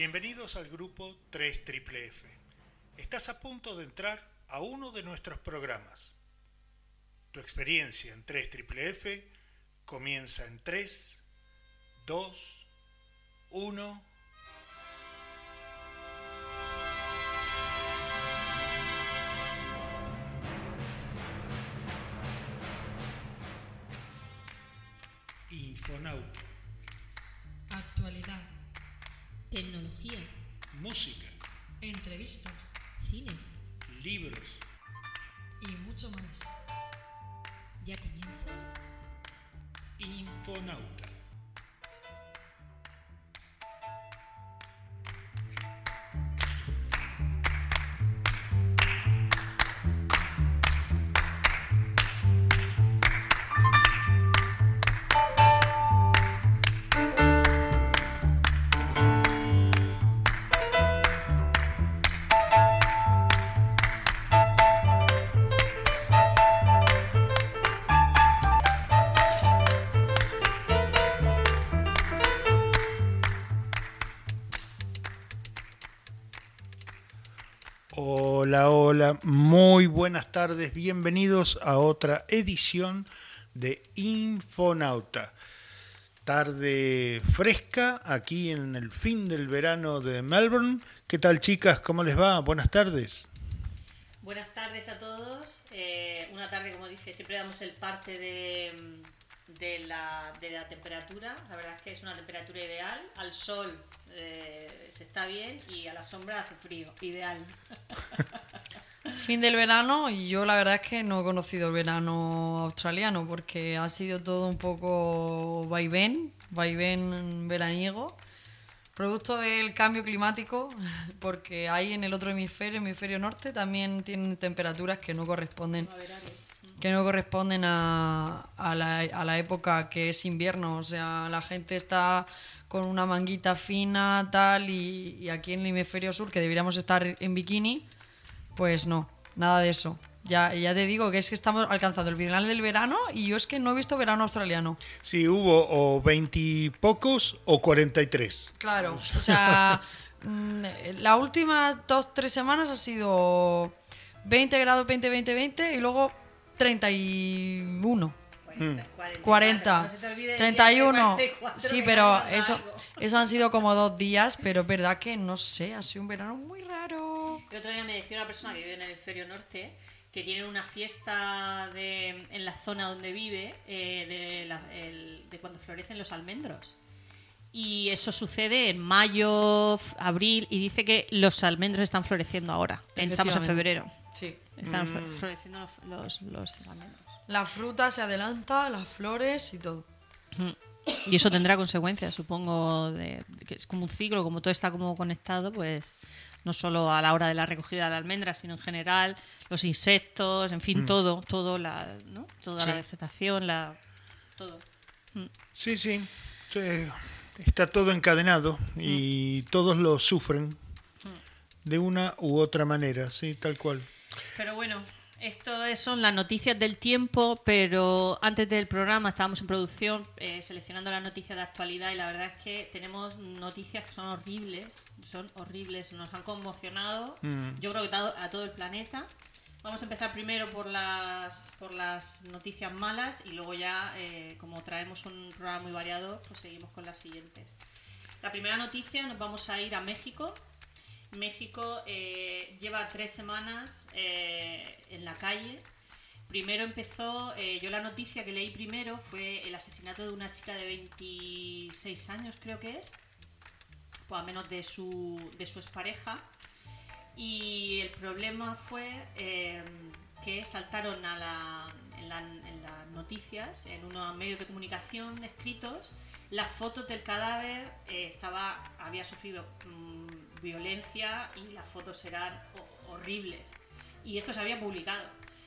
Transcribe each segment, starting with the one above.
Bienvenidos al grupo 3 Triple F. Estás a punto de entrar a uno de nuestros programas. Tu experiencia en 3 Triple F comienza en 3, 2, 1. Muy buenas tardes, bienvenidos a otra edición de Infonauta. Tarde fresca aquí en el fin del verano de Melbourne. ¿Qué tal chicas? ¿Cómo les va? Buenas tardes. Buenas tardes a todos. Eh, una tarde, como dice, siempre damos el parte de, de, la, de la temperatura. La verdad es que es una temperatura ideal. Al sol eh, se está bien y a la sombra hace frío. Ideal. Fin del verano y yo la verdad es que no he conocido el verano australiano porque ha sido todo un poco vaivén, vaivén veraniego, producto del cambio climático, porque ahí en el otro hemisferio, hemisferio norte, también tienen temperaturas que no corresponden. Que no corresponden a, a la, a la época que es invierno. O sea, la gente está con una manguita fina, tal, y, y aquí en el hemisferio sur, que deberíamos estar en bikini, pues no, nada de eso. Ya, ya te digo que es que estamos alcanzando el final del verano y yo es que no he visto verano australiano. Sí, hubo o veintipocos o 43. Claro, o sea, mm, las últimas dos, tres semanas ha sido 20 grados, 20, 20, 20 y luego 31. 40. 40, No se te olvide el día 31. de 44 Sí, pero no eso, algo. eso han sido como dos días, pero es verdad que no sé, ha sido un verano muy raro. El otro día me decía una persona que vive en el hemisferio norte que tienen una fiesta de, en la zona donde vive eh, de, la- el- de cuando florecen los almendros. Y eso sucede en mayo, abril, y dice que los almendros están floreciendo ahora. Estamos en febrero. Sí. Están flo- floreciendo los, los, los almendros. La fruta se adelanta, las flores y todo. Y eso tendrá consecuencias, supongo, de, de que es como un ciclo, como todo está como conectado, pues no solo a la hora de la recogida de la almendra, sino en general, los insectos, en fin, todo, todo la, ¿no? toda la Sí. vegetación, la todo. Sí, sí. eh, Está todo encadenado y todos lo sufren de una u otra manera, sí, tal cual. Pero bueno, esto es- son las noticias del tiempo, pero antes del programa estábamos en producción eh, seleccionando las noticias de actualidad y la verdad es que tenemos noticias que son horribles, son horribles, nos han conmocionado, yo creo que a, a todo el planeta. Vamos a empezar primero por las, por las noticias malas y luego ya, eh, como traemos un programa muy variado, pues seguimos con las siguientes. La primera noticia, nos vamos a ir a México. México eh, lleva tres semanas eh, en la calle. Primero empezó, eh, yo la noticia que leí primero fue el asesinato de una chica de 26 años, creo que es, pues a menos de su, de su expareja. Y el problema fue que saltaron a la, en, en las noticias, en unos medios de comunicación escritos, las fotos del cadáver estaba, había sufrido mm, violencia y las fotos eran ho- horribles. Y esto se había publicado.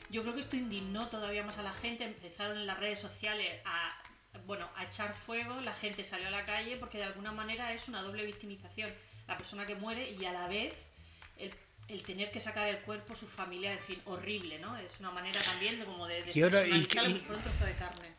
Yo creo que esto indignó todavía más a la gente. Empezaron en las redes sociales a, bueno, a echar fuego. La gente salió a la calle porque de alguna manera es una doble victimización. La persona que muere y a la vez el, el tener que sacar el cuerpo, su familia, en fin, horrible, ¿no? Es una manera también de como de Y ahora, ¿y trozo de carne.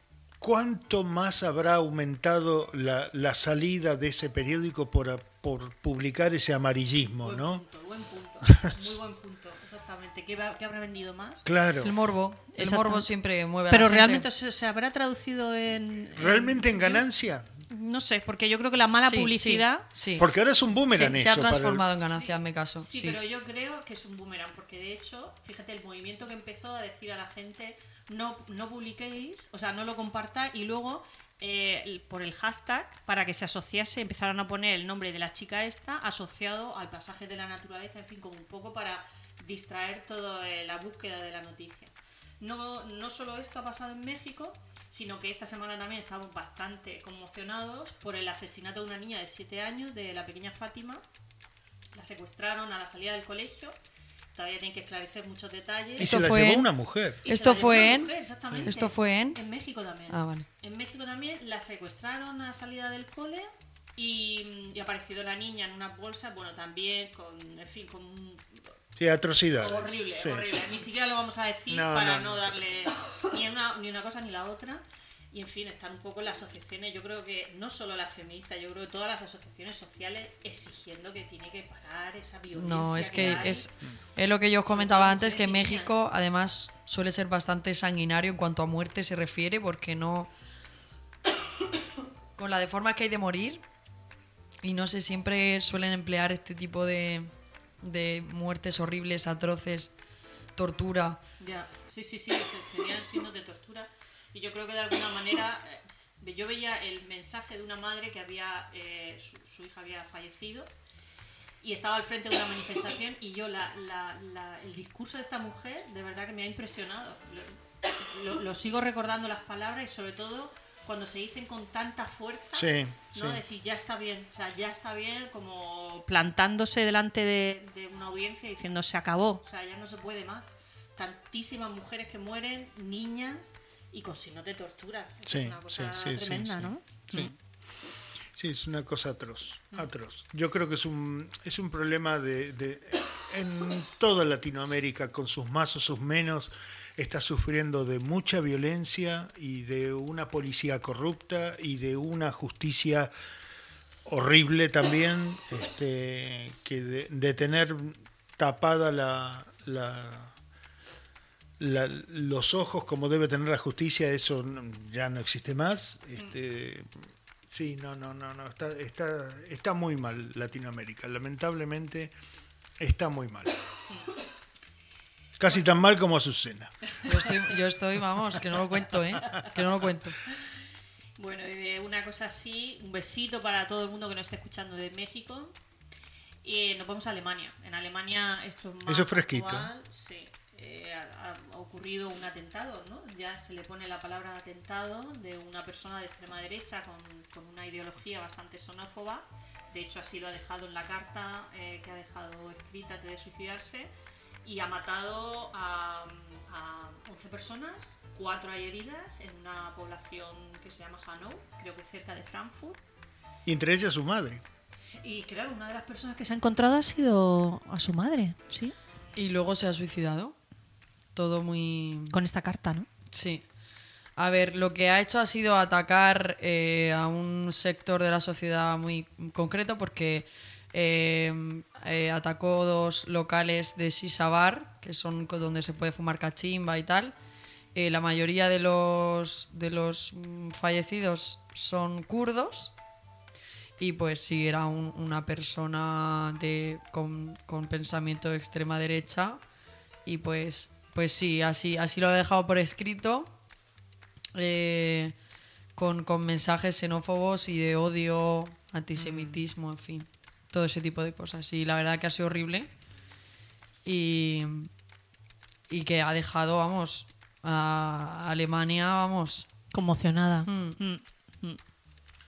¿Cuánto más habrá aumentado la, la salida de ese periódico por, por publicar ese amarillismo, Buen no? punto, buen punto. Muy buen punto, exactamente. ¿Qué, va- qué habrá vendido más? Claro. El morbo. El morbo siempre mueve a Pero la gente. realmente se, se habrá traducido en... en- ¿Realmente en ganancia? No sé, porque yo creo que la mala Sí, publicidad... Sí, sí. Porque ahora es un Se, boomerang se ha el- transformado en ganancia, hazme caso. Sí, Sí, pero yo creo que es un boomerang, porque de hecho, fíjate, el movimiento que empezó a decir a la gente, no, no publiquéis, o sea, no lo compartáis, y luego, eh, por el hashtag, para que se asociase, empezaron a poner el nombre de la chica esta asociado al pasaje de la naturaleza, en fin, como un poco para distraer toda la búsqueda de la noticia. No, no solo esto ha pasado en México, sino que esta semana también estamos bastante conmocionados por el asesinato de una niña de 7 años, de la pequeña Fátima, la secuestraron a la salida del colegio. Todavía tienen que esclarecer muchos detalles. Y Esto se la fue llevó en- una mujer. Y Esto fue en- mujer, exactamente. esto fue en- En México también. Ah, vale. En México también la secuestraron a la salida del cole y, y apareció la niña en una bolsa, bueno, también con, en fin, con un- Sí, atrocidades. horrible, Sí, horrible. sí. Ni siquiera lo vamos a decir No, para no, no, no. darle ni una, ni una cosa ni la otra. Y en fin, están un poco las asociaciones, yo creo que no solo las feministas, yo creo que todas las asociaciones sociales exigiendo que tiene que parar esa violencia. No, es que hay. es, es lo que yo os comentaba antes, que México niñas. además suele ser bastante sanguinario en cuanto a muerte se refiere, porque no... Con la de formas que hay de morir, y no sé, siempre suelen emplear este tipo de, de muertes horribles, atroces, tortura. Ya, sí, sí, sí, tenían signos de tortura. Y yo creo que de alguna manera, eh, yo veía el mensaje de una madre que había, eh, su, su hija había fallecido y estaba al frente de una manifestación y yo, la, la- la- el discurso de esta mujer, de verdad que me ha impresionado. Lo, lo- lo sigo recordando las palabras y sobre todo cuando se dicen con tanta fuerza, Sí, ¿no? sí. Decir, ya está bien, o sea, ya está bien, como plantándose delante de, de una audiencia diciendo, se acabó, o sea, ya no se puede más. Tantísimas mujeres que mueren, niñas y con signos de tortura. Sí, es una cosa tremenda. ¿no? Sí. Sí, es una cosa atroz, atroz. Yo creo que es un, es un problema de, de- en toda Latinoamérica, con sus más o sus menos, está sufriendo de mucha violencia y de una policía corrupta y de una justicia horrible también, este, que de, tener tapada la, la- la- los ojos como debe tener la justicia, eso ya no existe más. Este, sí, no, no, no, no, está, está, está muy mal Latinoamérica, lamentablemente está muy mal. Casi tan mal como Azucena. Yo estoy, yo estoy, vamos, que no lo cuento, ¿eh? Que no lo cuento. Bueno, y de una cosa así, un besito para todo el mundo que nos esté escuchando de México. Y nos vamos a Alemania. En Alemania esto es más Eso es fresquito. actual, sí. Eh, ha, ha ocurrido un atentado, ¿no? Ya se le pone la palabra atentado de una persona de extrema derecha con, con una ideología bastante xenófoba. De hecho, así lo ha dejado en la carta eh, que ha dejado escrita antes de suicidarse. Y ha matado a, a 11 personas, cuatro hay heridas en una población que se llama Hanau, creo que cerca de Frankfurt. Y entre ellas su madre. Y claro, una de las personas que se ha encontrado ha sido a su madre, ¿sí? Y luego se ha suicidado. Todo muy... Con esta carta, ¿no? Sí. A ver, lo que ha hecho ha sido atacar eh, a un sector de la sociedad muy concreto porque eh, eh, atacó dos locales de shisha bar, que son donde se puede fumar cachimba y tal. Eh, la mayoría de los, de los mm, fallecidos son kurdos. Y pues sí, era un- una persona de, con, pensamiento de extrema derecha. Y pues, pues sí, así, así lo ha dejado por escrito. eh, con, con mensajes xenófobos y de odio, antisemitismo, en fin. Todo ese tipo de cosas. Y la verdad que ha sido horrible. Y, y que ha dejado, vamos, a Alemania, vamos. Conmocionada. Mm. Mm, mm.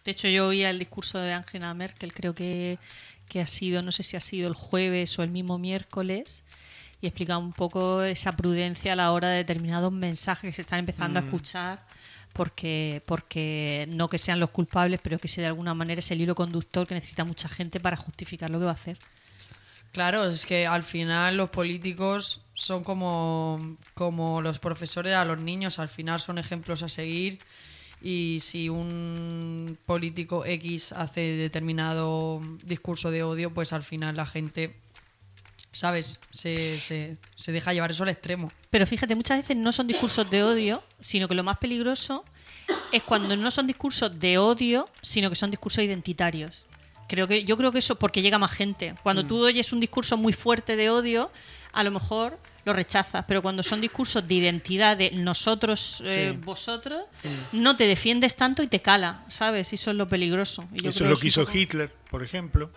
De hecho, yo oía el discurso de Angela Merkel, creo que, que ha sido, no sé si ha sido el jueves o el mismo miércoles, y explica un poco esa prudencia a la hora de determinados mensajes que se están empezando a escuchar, porque, porque no que sean los culpables, pero que si de alguna manera es el hilo conductor que necesita mucha gente para justificar lo que va a hacer. Claro, es que al final los políticos son como, como los profesores a los niños, al final son ejemplos a seguir y si un político X hace determinado discurso de odio, pues al final la gente, ¿sabes? Se, se, se deja llevar eso al extremo. Pero fíjate, muchas veces no son discursos de odio, sino que lo más peligroso es cuando no son discursos de odio, sino que son discursos identitarios. Creo que, yo creo que eso porque llega más gente. Cuando tú oyes un discurso muy fuerte de odio, a lo mejor lo rechazas, pero cuando son discursos de identidad de nosotros, eh, Sí. vosotros, no te defiendes tanto y te cala, ¿sabes? Y eso es lo peligroso. Y yo Eso creo es lo que hizo poco- Hitler, por ejemplo.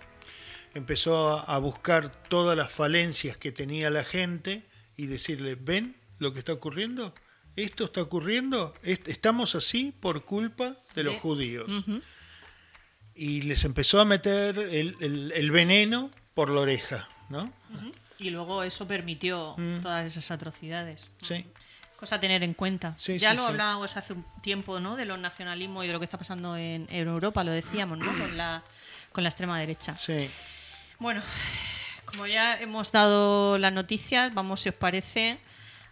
Empezó a, buscar todas las falencias que tenía la gente y decirle, ¿ven lo que está ocurriendo? ¿Esto está ocurriendo? Est- Estamos así por culpa de los judíos. Y les empezó a meter el, el- el veneno por la oreja, ¿no? Y luego eso permitió Mm. todas esas atrocidades. Sí. Cosa a tener en cuenta. Sí, ya sí, lo hablábamos hace un tiempo, ¿no? De los nacionalismos y de lo que está pasando en, en Europa, lo decíamos, ¿no? Con la, con la extrema derecha. Sí. Bueno, como ya hemos dado las noticias, vamos, si os parece,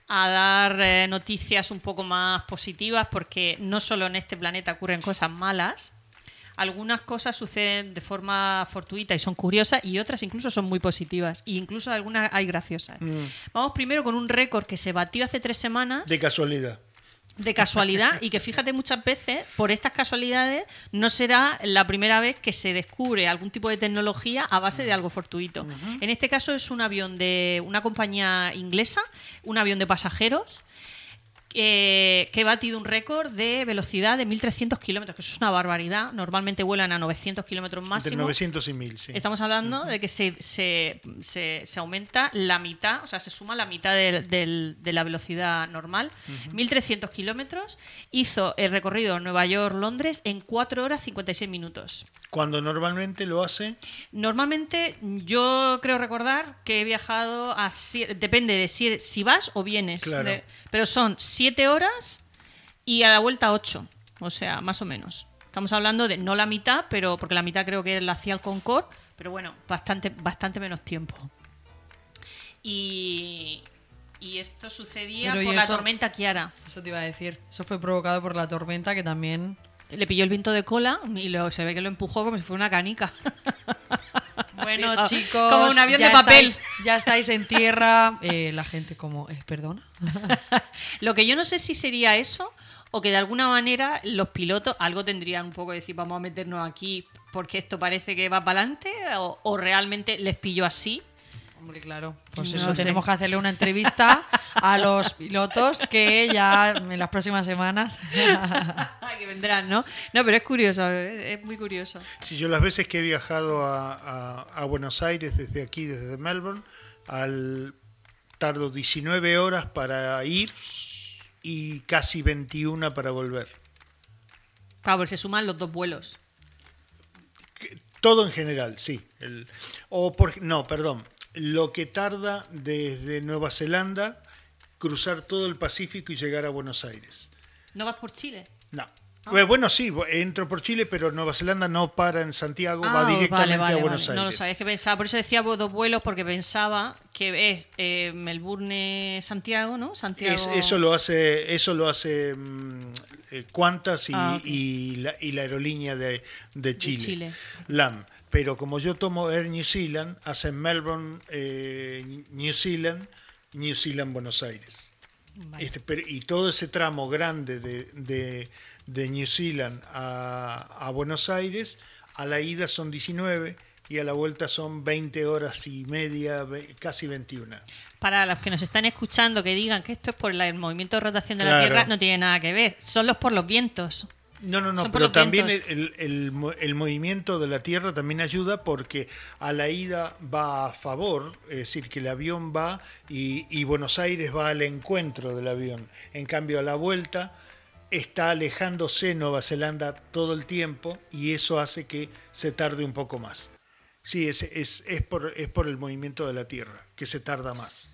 a dar eh, noticias un poco más positivas, porque no solo en este planeta ocurren cosas malas, algunas cosas suceden de forma fortuita y son curiosas, y otras incluso son muy positivas, e incluso algunas hay graciosas. Vamos primero con un récord que se batió hace tres semanas De casualidad. De casualidad y que fíjate muchas veces por estas casualidades no será la primera vez que se descubre algún tipo de tecnología a base de algo fortuito. En este caso es un avión de una compañía inglesa, un avión de pasajeros eh, que ha batido un récord de velocidad de 1.300 kilómetros, que eso es una barbaridad. Normalmente vuelan a 900 kilómetros Entre máximo. 900 y 1000, sí. Estamos hablando de que se, se, se- se aumenta la mitad, o sea, se suma la mitad de la velocidad normal. 1.300 kilómetros. Hizo el recorrido Nueva York-Londres en 4 horas 56 minutos. Cuando normalmente lo hace Normalmente yo creo recordar que he viajado a... Depende de si, si vas o vienes. Claro. De- pero son 7 horas y a la vuelta 8. O sea, más o menos. Estamos hablando de no la mitad, pero porque la mitad creo que la hacía el Concorde, pero bueno, bastante, bastante menos tiempo. Y, y esto sucedía Pero, ¿y por la eso? tormenta Kiara. Eso te iba a decir. Eso fue provocado por la tormenta que también... Le pilló el viento de cola y lo, se ve que lo empujó como si fuera una canica. Bueno, Digo, chicos, como un avión ya de papel. estáis- ya estáis en tierra. Eh, la gente como, eh, perdona. Lo que yo no sé si sería eso o que de alguna manera los pilotos algo tendrían un poco de decir vamos a meternos aquí porque esto parece que va para adelante o, o realmente les pilló así. Hombre, claro. Pues No eso, sé. tenemos que hacerle una entrevista a los pilotos que ya en las próximas semanas. que vendrán, ¿no? No, pero es curioso, es es muy curioso. Si yo las veces que he viajado a, a- a Buenos Aires desde aquí, desde Melbourne, al tardo 19 horas para ir y casi 21 para volver. Claro, se suman los dos vuelos. Todo en general, sí. El- o por, no, perdón. Lo que tarda desde Nueva Zelanda cruzar todo el Pacífico y llegar a Buenos Aires. ¿No vas por Chile? No. Ah. Bueno, Bueno, sí, entro por Chile, pero Nueva Zelanda no para en Santiago, va Ah, directamente vale, vale, a Buenos vale. Aires. No lo sabía, es que pensaba, por eso decía dos vuelos, porque pensaba que es eh, Melbourne-Santiago, ¿no? Santiago. Es- eso lo hace, eso lo hace mm, eh, Qantas y, Ah, ok. y la, y la aerolínea de, de Chile, Chile. LAM. Pero como yo tomo Air New Zealand, hacen Melbourne, eh, New Zealand, New Zealand, Buenos Aires. Vale. Este, pero- y todo ese tramo grande de, de- de New Zealand a, a Buenos Aires, a la ida son 19 y a la vuelta son 20 horas y media, casi 21. Para los que nos están escuchando que digan que esto es por la- el movimiento de rotación de la. Tierra, no tiene nada que ver. Son los por los vientos. No, no, no, Son pero también el, el mo- el movimiento de la Tierra también ayuda porque a la ida va a favor, es decir, que el avión va y, y Buenos Aires va al encuentro del avión. En cambio, a la vuelta está alejándose Nueva Zelanda todo el tiempo y eso hace que se tarde un poco más. Sí, es, es, es, por, es por el movimiento de la Tierra, que se tarda más.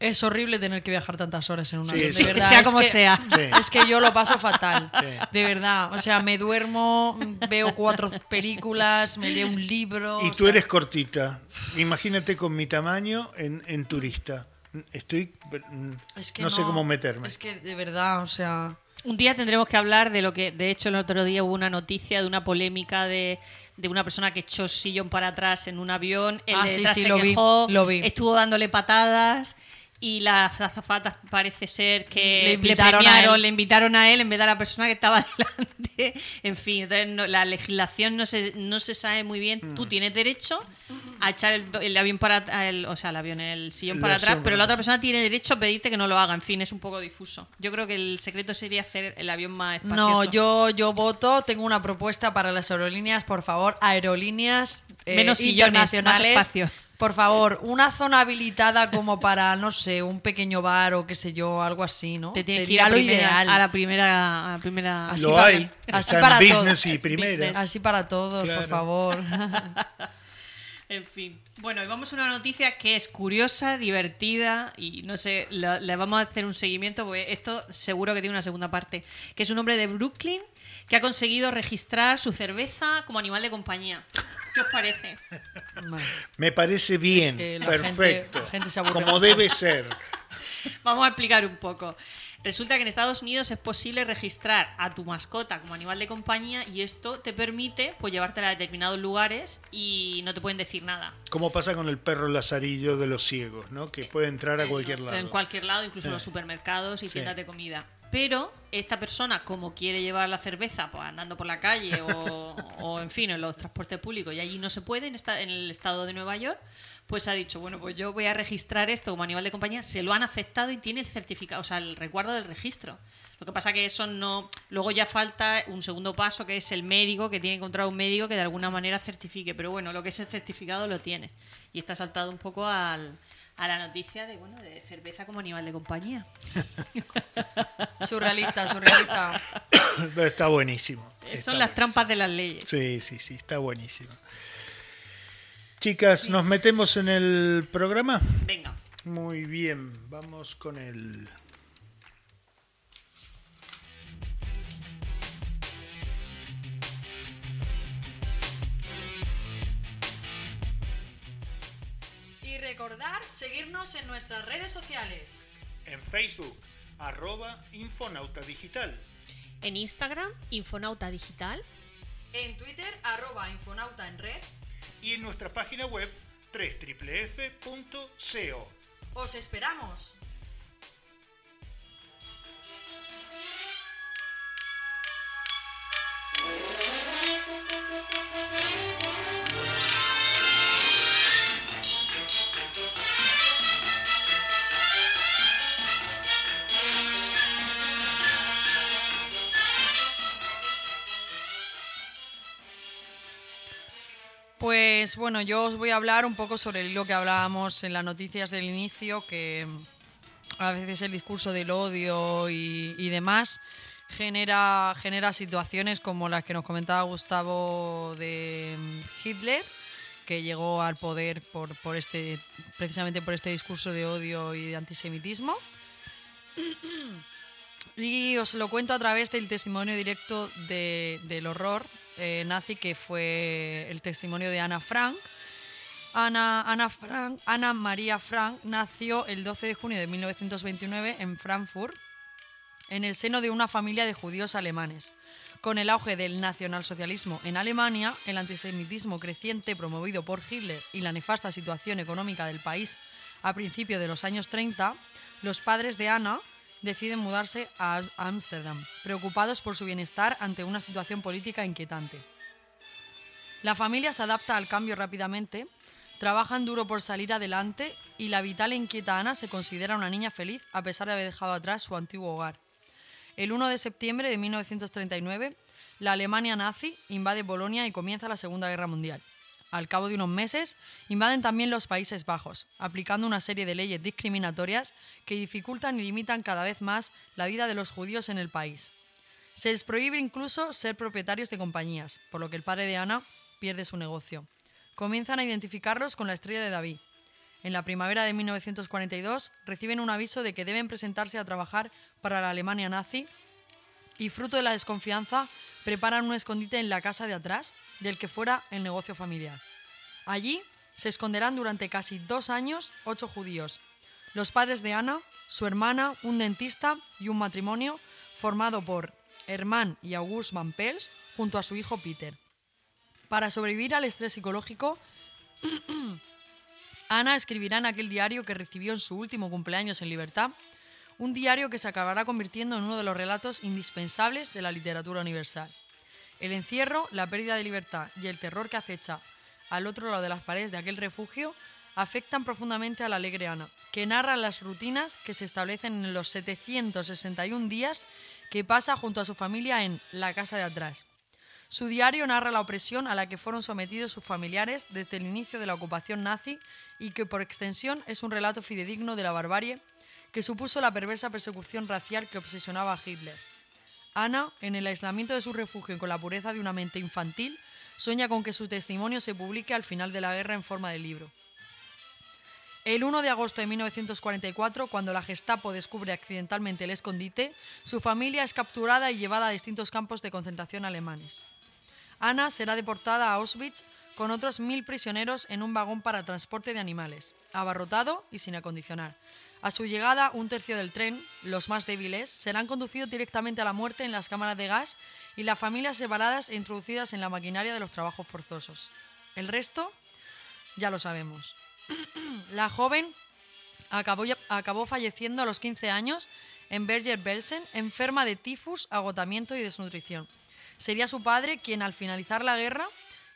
Es horrible tener que viajar tantas horas en un avión. sí. de verdad. Sea es como que- sea. Es que yo lo paso fatal. Sí. De verdad. O sea, me duermo, veo cuatro películas, me leo un libro. Y tú sea, eres cortita. Imagínate con mi tamaño en, en turista. Estoy. mm, es que no, sé cómo meterme. Es que de verdad, o sea. Un día tendremos que hablar de lo que, de hecho, el otro día hubo una noticia de una polémica de, de una persona que echó sillón para atrás en un avión. El Ah, de sí, sí, se lo vi, quejó, lo vi. estuvo dándole patadas. Y las azafatas parece ser que Le invitaron a premiaron, le invitaron a él en vez de a la persona que estaba delante. En fin, entonces no- la legislación no se, no se sabe muy bien. Tú tienes derecho a echar el, el avión para el, o sea, el avión, el sillón para atrás, pero la otra persona tiene derecho a pedirte que no lo haga. En fin, es un poco difuso. Yo creo que el secreto sería hacer el avión más espacioso. No, yo, yo voto, tengo una propuesta para las aerolíneas, por favor, aerolíneas eh, Menos sillones, más internacionales. espacio. Por favor, una zona habilitada como para, no sé, un pequeño bar o qué sé yo, algo así, ¿no? te tienes que ir a, lo primera- ideal. a la primera, a la primera Así Lo para- hay. así Está en para business todos. y primera. Business. Así para todos, Claro. por favor. En fin. Bueno, y vamos a una noticia que es curiosa, divertida y no sé, le vamos a hacer un seguimiento porque esto seguro que tiene una segunda parte. Que es un hombre de Brooklyn que ha conseguido registrar su cerveza como animal de compañía. ¿Qué os parece? Vale. Me parece bien, que la perfecto. gente- la gente se como debe ser. Vamos a explicar un poco. Resulta que en Estados Unidos es posible registrar a tu mascota como animal de compañía y esto te permite pues llevártela a determinados lugares y no te pueden decir nada. Como pasa con el perro lazarillo de los ciegos, ¿no? Que puede entrar a en cualquier lado. En cualquier lado, incluso en los supermercados y Sí. tiendas de comida. Pero esta persona, como quiere llevar la cerveza pues, andando por la calle o, o, en fin, en los transportes públicos y allí no se puede, en, esta- en el estado de Nueva York, pues ha dicho, bueno, pues yo voy a registrar esto como animal de compañía. Se lo han aceptado y tiene el certificado, o sea, el recuerdo del registro. Lo que pasa que eso no... Luego ya falta un segundo paso, que es el médico, que tiene que encontrar un médico que de alguna manera certifique. Pero bueno, lo que es el certificado lo tiene. Y está saltado un poco al, a la noticia de, bueno, de cerveza como animal de compañía. Surrealista, surrealista. Está buenísimo. Está Son las trampas de las leyes. Sí, sí, sí, está buenísimo. Chicas, ¿nos metemos en el programa? Venga. Muy bien, vamos con el... recordar seguirnos en nuestras redes sociales. En Facebook, arroba Infonauta Digital. En Instagram, Infonauta Digital. En Twitter, arroba Infonauta en red. Y en nuestra página web, www.co. Os esperamos. Pues bueno, yo os voy a hablar un poco sobre hilo que hablábamos en las noticias del inicio, que a veces el discurso del odio y, y demás genera, genera situaciones como las que nos comentaba Gustavo de mm, Hitler, que llegó al poder por, por este, precisamente por este discurso de odio y de antisemitismo. Y os lo cuento a través del testimonio directo de- del horror eh, nazi, que fue el testimonio de Ana Frank. Ana, Ana, Frank, Ana María Frank nació el 12 de junio de 1929 en Frankfurt, en el seno de una familia de judíos alemanes. Con el auge del nacionalsocialismo en Alemania, el antisemitismo creciente promovido por Hitler y la nefasta situación económica del país a principios de los años 30, los padres de Ana deciden mudarse a Ámsterdam, preocupados por su bienestar ante una situación política inquietante. La familia se adapta al cambio rápidamente, trabajan duro por salir adelante y la vital e inquieta Ana se considera una niña feliz a pesar de haber dejado atrás su antiguo hogar. El 1 de septiembre de 1939, la Alemania nazi invade Polonia y comienza la Segunda Guerra Mundial. Al cabo de unos meses, invaden también los Países Bajos, aplicando una serie de leyes discriminatorias que dificultan y limitan cada vez más la vida de los judíos en el país. Se les prohíbe incluso ser propietarios de compañías, por lo que el padre de Ana pierde su negocio. Comienzan a identificarlos con la estrella de David. En la primavera de 1942 reciben un aviso de que deben presentarse a trabajar para la Alemania nazi y fruto de la desconfianza preparan un escondite en la casa de atrás del que fuera el negocio familiar. Allí se esconderán durante casi dos años ocho judíos. Los padres de Ana, su hermana, un dentista y un matrimonio formado por Hermann y August Van Pels, junto a su hijo Peter. Para sobrevivir al estrés psicológico, Ana escribirá en aquel diario que recibió en su último cumpleaños en libertad, un diario que se acabará convirtiendo en uno de los relatos indispensables de la literatura universal. El encierro, la pérdida de libertad y el terror que acecha al otro lado de las paredes de aquel refugio afectan profundamente a la alegre Ana, que narra las rutinas que se establecen en los 761 días que pasa junto a su familia en la casa de atrás. Su diario narra la opresión a la que fueron sometidos sus familiares desde el inicio de la ocupación nazi y que por extensión es un relato fidedigno de la barbarie que supuso la perversa persecución racial que obsesionaba a Hitler. Ana, en el aislamiento de su refugio y con la pureza de una mente infantil, sueña con que su testimonio se publique al final de la guerra en forma de libro. El 1 de agosto de 1944, cuando la Gestapo descubre accidentalmente el escondite, su familia es capturada y llevada a distintos campos de concentración alemanes. Ana será deportada a Auschwitz con otros mil prisioneros en un vagón para transporte de animales, abarrotado y sin acondicionar. A su llegada, un tercio del tren, los más débiles, serán conducidos directamente a la muerte en las cámaras de gas y las familias separadas e introducidas en la maquinaria de los trabajos forzosos. El resto, ya lo sabemos. la joven acabó, acabó, falleciendo a los 15 años en Berger-Belsen, enferma de tifus, agotamiento y desnutrición. Sería su padre quien, al finalizar la guerra,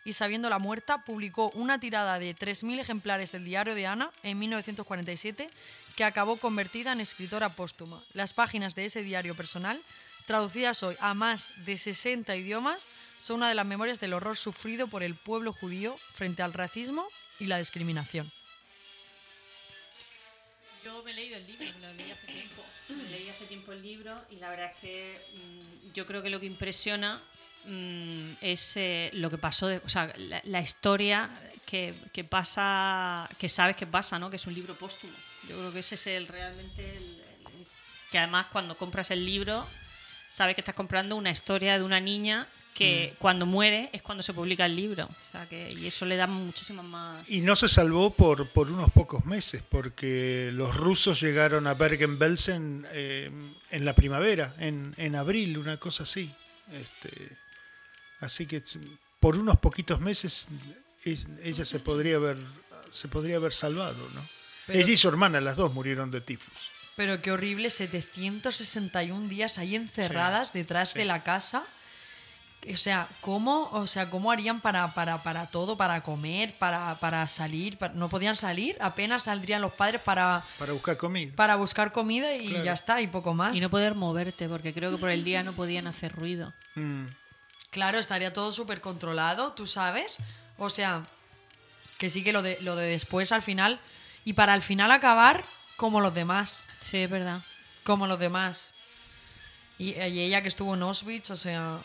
y sabiéndola muerta, publicó una tirada de 3.000 ejemplares del diario de Ana en 1947 que acabó convertida en escritora póstuma. Las páginas de ese diario personal, traducidas hoy a más de 60 idiomas, son una de las memorias del horror sufrido por el pueblo judío frente al racismo y la discriminación. Yo me he leído el libro, lo leí hace tiempo. Me leí hace tiempo el libro y la verdad es que mmm, yo creo que lo que impresiona mmm, es eh, lo que pasó, de, o sea, la, historia que, que, pasa, que sabes que pasa, ¿no? Que es un libro póstumo. Yo creo que ese es el realmente el, que además cuando compras el libro sabes que estás comprando una historia de una niña que mm. cuando muere es cuando se publica el libro. O sea que, y eso le da muchísimas más. Y no se salvó por, por unos pocos meses, porque los rusos llegaron a Bergen-Belsen eh, en la primavera, en, en, abril, una cosa así. Este, así que por unos poquitos meses ella se podría haber, se podría haber salvado, ¿no? Pero, ella y su hermana, las dos murieron de tifus. Pero qué horrible, 761 días ahí encerradas sí, detrás sí. de la casa. O sea, ¿cómo, o sea, ¿cómo harían para, para, para todo? Para comer, para, para salir. Para, no podían salir, apenas saldrían los padres para... Para buscar comida. Para buscar comida y claro. ya está, y poco más. Y no poder moverte, porque creo que por el día no podían hacer ruido. Mm. Claro, estaría todo súper controlado, tú sabes. O sea, que sí que lo de, lo de después al final... Y para al final acabar como los demás. Sí, es verdad. Como los demás. Y, y ella que estuvo en Auschwitz, o sea...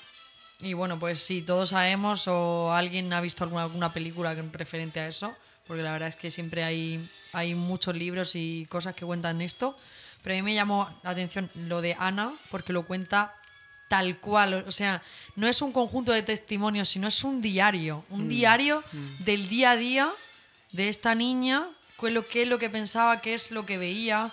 Y bueno, pues sí, todos sabemos o alguien ha visto alguna, alguna película referente a eso, porque la verdad es que siempre hay, hay muchos libros y cosas que cuentan esto. Pero a mí me llamó la atención lo de Ana, porque lo cuenta tal cual. O sea, no es un conjunto de testimonios, sino es un diario. Un mm. diario mm. del día a día de esta niña, qué es lo que, lo que pensaba, qué es lo que veía,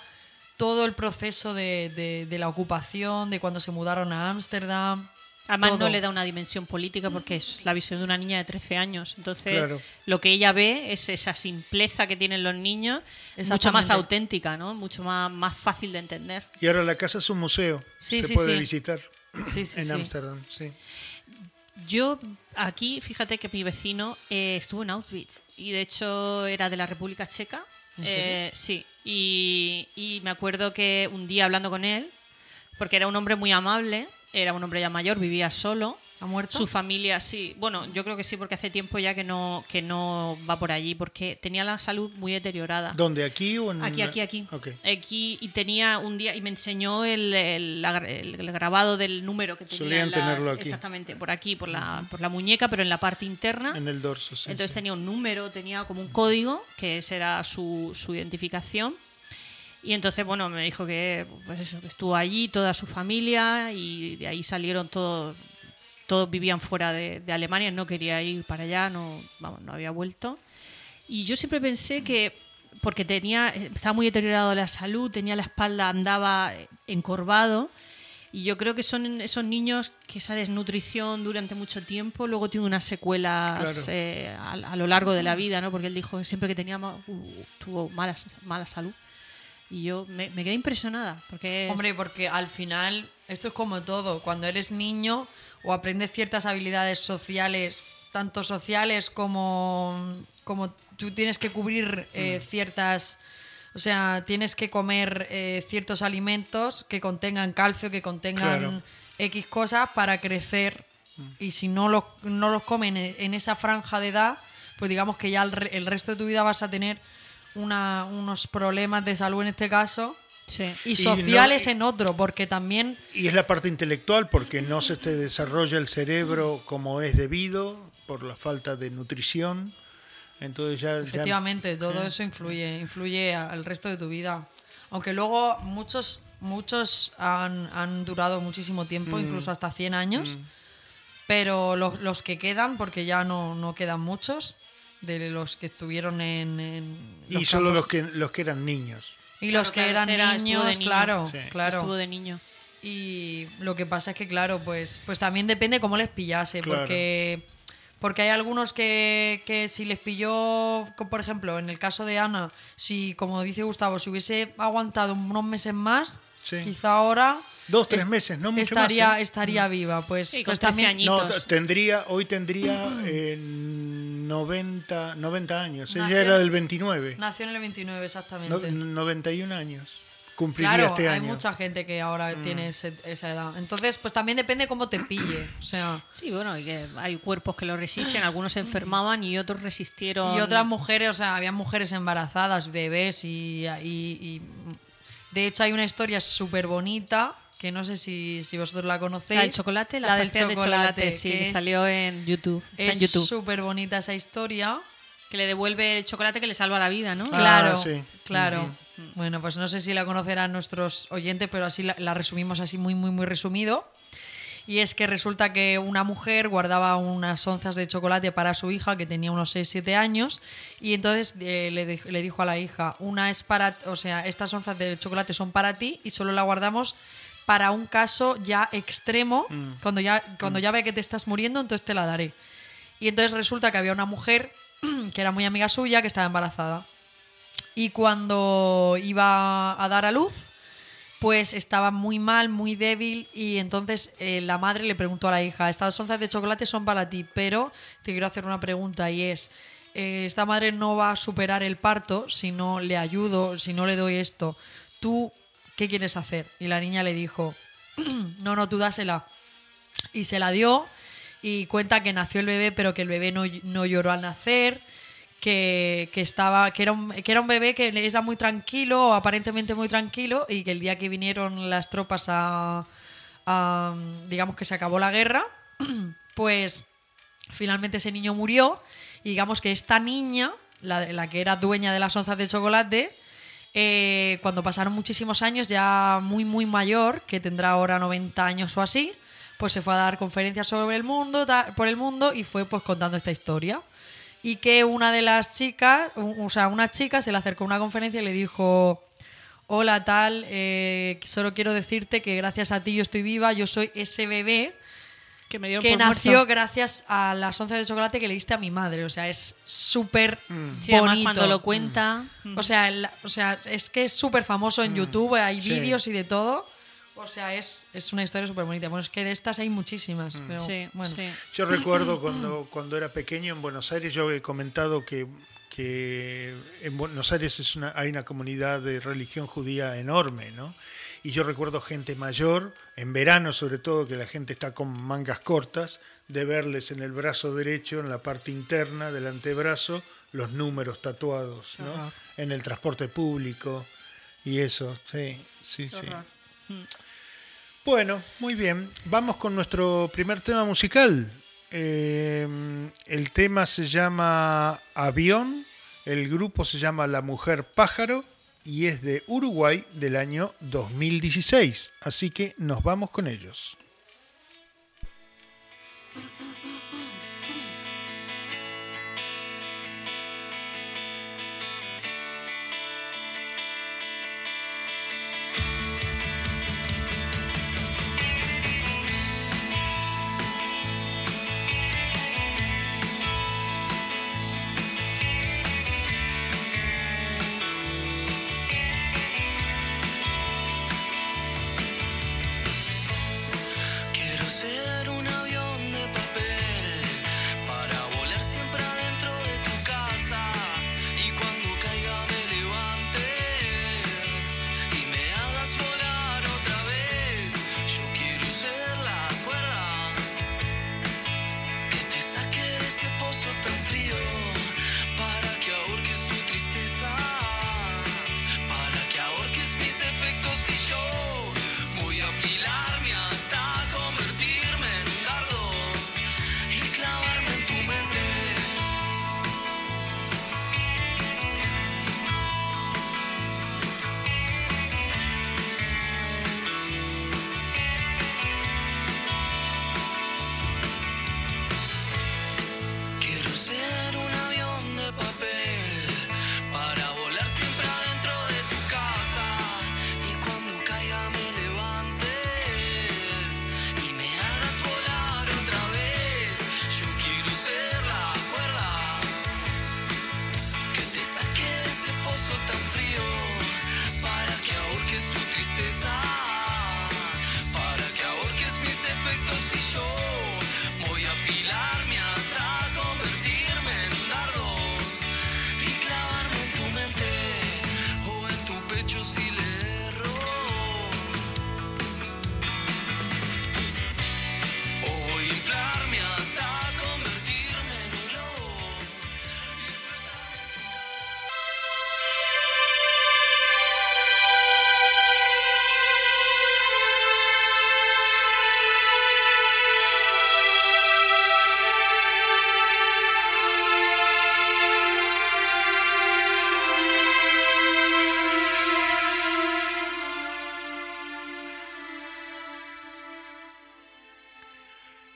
todo el proceso de, de, de la ocupación, de cuando se mudaron a Ámsterdam. Además Todo. no le da una dimensión política porque es la visión de una niña de 13 años. Entonces, claro. lo que ella ve es esa simpleza que tienen los niños, mucho más auténtica, ¿no? Mucho más, más fácil de entender. Y ahora la casa es un museo. Sí, Se sí, puede sí. visitar sí, sí, en Ámsterdam. Sí. Yo aquí, fíjate que mi vecino eh, estuvo en Auschwitz y de hecho era de la República Checa. Eh, sí, y, y me acuerdo que un día hablando con él, porque era un hombre muy amable, era un hombre ya mayor, vivía solo. ¿Ha muerto? Su familia, sí. Bueno, yo creo que sí, porque hace tiempo ya que no, que no va por allí, porque tenía la salud muy deteriorada. ¿Dónde? ¿Aquí o en.? Aquí, aquí, aquí. Okay. Aquí, y tenía un día, y me enseñó el, el, el grabado del número que tenía. Solían las, tenerlo aquí. Exactamente, por aquí, por la, por la muñeca, pero en la parte interna. En el dorso, sí. Entonces sí. tenía un número, tenía como un código, que ese era su, su identificación. Y entonces, bueno, me dijo que, pues eso, que estuvo allí toda su familia y de ahí salieron todos, todos vivían fuera de, de, Alemania, no quería ir para allá, no, vamos, no había vuelto. Y yo siempre pensé que, porque tenía, estaba muy deteriorado la salud, tenía la espalda, andaba encorvado, Y yo creo que son esos niños que esa desnutrición durante mucho tiempo luego tiene unas secuelas Claro. eh, a, a lo largo de la vida, ¿no? Porque él dijo que siempre que tenía uh, tuvo mala, mala salud. Y yo me, me quedé impresionada porque es- Hombre, porque al final esto es como todo. Cuando eres niño o aprendes ciertas habilidades sociales, tanto sociales como, como tú tienes que cubrir eh, ciertas... O sea, tienes que comer eh, ciertos alimentos que contengan calcio, que contengan Claro. X cosas para crecer. Y si no los, no los comen en, esa franja de edad, pues digamos que ya el, el resto de tu vida vas a tener una- unos problemas de salud en este caso Sí. y Y sociales no- en otro, porque también Y es la parte intelectual porque no se te desarrolla el cerebro como es debido por la falta de nutrición. Entonces ya... ya- efectivamente todo eso influye, influye a- al resto de tu vida. Aunque luego muchos, muchos han, han durado muchísimo tiempo, incluso hasta 100 años, pero los, los que quedan, porque ya no, no quedan muchos, de los que estuvieron en... en y solo campos- los que, los que eran niños. Y Claro, los que claro, eran era- niños, niño. claro, Sí. claro. estuvo de niño. Y lo que pasa es que, claro, pues, pues también depende cómo les pillase, Claro. porque, porque hay algunos que, que si les pilló, por ejemplo, en el caso de Ana, si, como dice Gustavo, si hubiese aguantado unos meses más, Sí. quizá ahora... Dos, tres es- meses, no mucho estaría, más, ¿eh? Estaría viva, pues, Sí, pues con 13 también... añitos. No, tendría, hoy tendría eh, 90, 90 años. Ella Nació- era del 29. Nació en el 29, No- exactamente. 91 años. Cumpliría Claro, este hay año. Mm. mucha gente que ahora tiene ese- esa edad. Entonces, pues también depende cómo te pille. O sea, Sí, bueno, y que hay cuerpos que lo resisten, algunos se enfermaban y otros resistieron. Y otras mujeres, o sea, había mujeres embarazadas, bebés y, y- y- de hecho hay una historia súper bonita que no sé si, si vosotros la conocéis. La del chocolate, la, la del pastillas de chocolate, sí, que salió en YouTube. Está en Es YouTube. súper bonita esa historia. Que le devuelve el chocolate que le salva la vida, ¿no? Ah, Claro, sí. claro. Bueno, pues no sé si la conocerán nuestros oyentes, pero así la, la resumimos así muy, muy, muy resumido. Y es que resulta que una mujer guardaba unas onzas de chocolate para su hija, que tenía unos 6-7 años, y entonces eh, le, le dijo a la hija, una es para, o sea, estas onzas de chocolate son para ti y solo la guardamos para un caso ya extremo, cuando ya cuando ya ve que te estás muriendo, entonces te la daré. Y entonces resulta que había una mujer que era muy amiga suya que estaba embarazada. Y cuando iba a dar a luz, pues estaba muy mal, muy débil y entonces eh, la madre le preguntó a la hija, estas onzas de chocolate son para ti, pero te quiero hacer una pregunta y es, eh, esta madre no va a superar el parto si no le ayudo, si no le doy esto. ¿Tú qué quieres hacer? Y la niña le dijo, no, no, tú dásela. Y se la dio y cuenta que nació el bebé, pero que el bebé no, no lloró al nacer, que, que estaba, que era, un, que era un bebé que era muy tranquilo, aparentemente muy tranquilo, y que el día que vinieron las tropas a, a, digamos que se acabó la guerra, pues finalmente ese niño murió, y digamos que esta niña, la, la que era dueña de las onzas de chocolate, eh, cuando pasaron muchísimos años, ya muy, muy mayor, que tendrá ahora 90 años o así, pues se fue a dar conferencias sobre el mundo, por el mundo, y fue pues contando esta historia. Y que una de las chicas, o sea, una chica se le acercó a una conferencia y le dijo, hola tal, eh, solo quiero decirte que gracias a ti yo estoy viva, yo soy ese bebé Que me dieron que por nació muerto. gracias a las once de chocolate que le diste a mi madre. O sea, es súper Sí, además bonito. cuando lo cuenta. O sea, el- o sea, es que es súper famoso en YouTube, hay Sí. vídeos y de todo. O sea, es, es una historia súper bonita. Bueno, es que de estas hay muchísimas. pero, Sí, bueno. sí. Yo recuerdo cuando, cuando era pequeño en Buenos Aires, yo he comentado que, que en Buenos Aires es una, hay una comunidad de religión judía enorme, ¿no? Y yo recuerdo gente mayor, en verano sobre todo, que la gente está con mangas cortas, de verles en el brazo derecho, en la parte interna del antebrazo, los números tatuados, ¿no? En el transporte público y eso, sí, sí, sí. horror. Bueno, muy bien. Vamos con nuestro primer tema musical. Eh, el tema se llama Avión, el grupo se llama La Mujer Pájaro y es de Uruguay del año 2016. Así que nos vamos con ellos.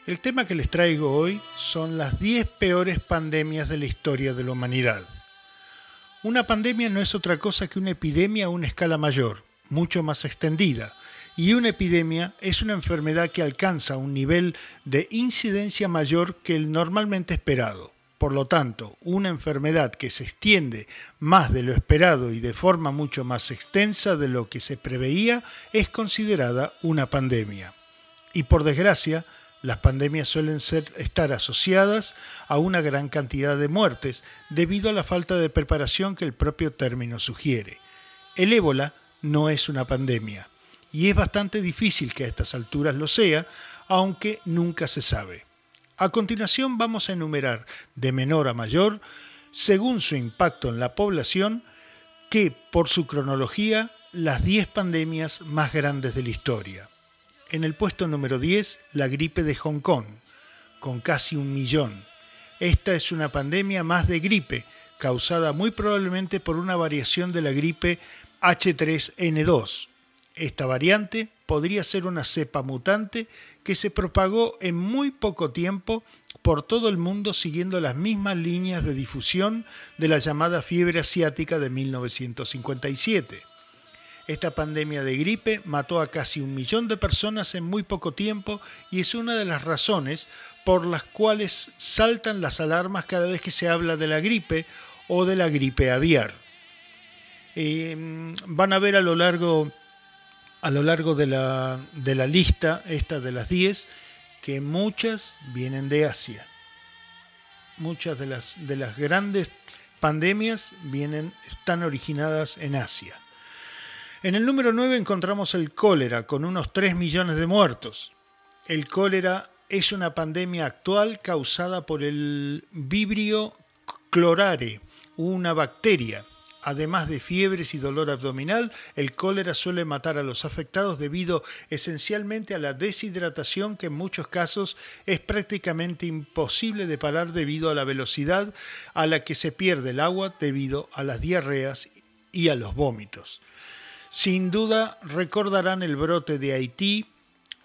El tema que les traigo hoy son las 10 peores pandemias de la historia de la humanidad. Una pandemia no es otra cosa que una epidemia a una escala mayor, mucho más extendida, y una epidemia es una enfermedad que alcanza un nivel de incidencia mayor que el normalmente esperado. Por lo tanto, una enfermedad que se extiende más de lo esperado y de forma mucho más extensa de lo que se preveía es considerada una pandemia. Y por desgracia, las pandemias suelen ser, estar asociadas a una gran cantidad de muertes debido a la falta de preparación que el propio término sugiere. El ébola no es una pandemia y es bastante difícil que a estas alturas lo sea, aunque nunca se sabe. A continuación vamos a enumerar de menor a mayor, según su impacto en la población, que por su cronología las 10 pandemias más grandes de la historia. En el puesto número 10, la gripe de Hong Kong, con casi un millón. Esta es una pandemia más de gripe, causada muy probablemente por una variación de la gripe H3N2. Esta variante podría ser una cepa mutante que se propagó en muy poco tiempo por todo el mundo siguiendo las mismas líneas de difusión de la llamada fiebre asiática de 1957. Esta pandemia de gripe mató a casi un millón de personas en muy poco tiempo y es una de las razones por las cuales saltan las alarmas cada vez que se habla de la gripe o de la gripe aviar. Eh, van a ver a lo largo, a lo largo de, la, de la lista, esta de las 10, que muchas vienen de Asia. Muchas de las, de las grandes pandemias vienen, están originadas en Asia. En el número 9 encontramos el cólera, con unos 3 millones de muertos. El cólera es una pandemia actual causada por el vibrio clorare, una bacteria. Además de fiebres y dolor abdominal, el cólera suele matar a los afectados debido esencialmente a la deshidratación que en muchos casos es prácticamente imposible de parar debido a la velocidad a la que se pierde el agua debido a las diarreas y a los vómitos. Sin duda recordarán el brote de Haití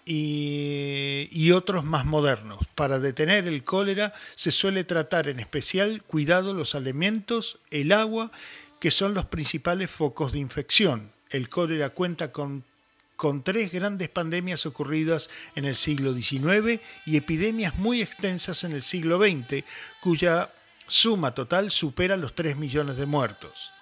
y, otros más modernos. Para detener el cólera se suele tratar en especial cuidado los alimentos, el agua, que son los principales focos de infección. El cólera cuenta con con tres grandes pandemias ocurridas en el siglo XIX y epidemias muy extensas en el siglo XX, cuya suma total supera los 3 millones de muertos.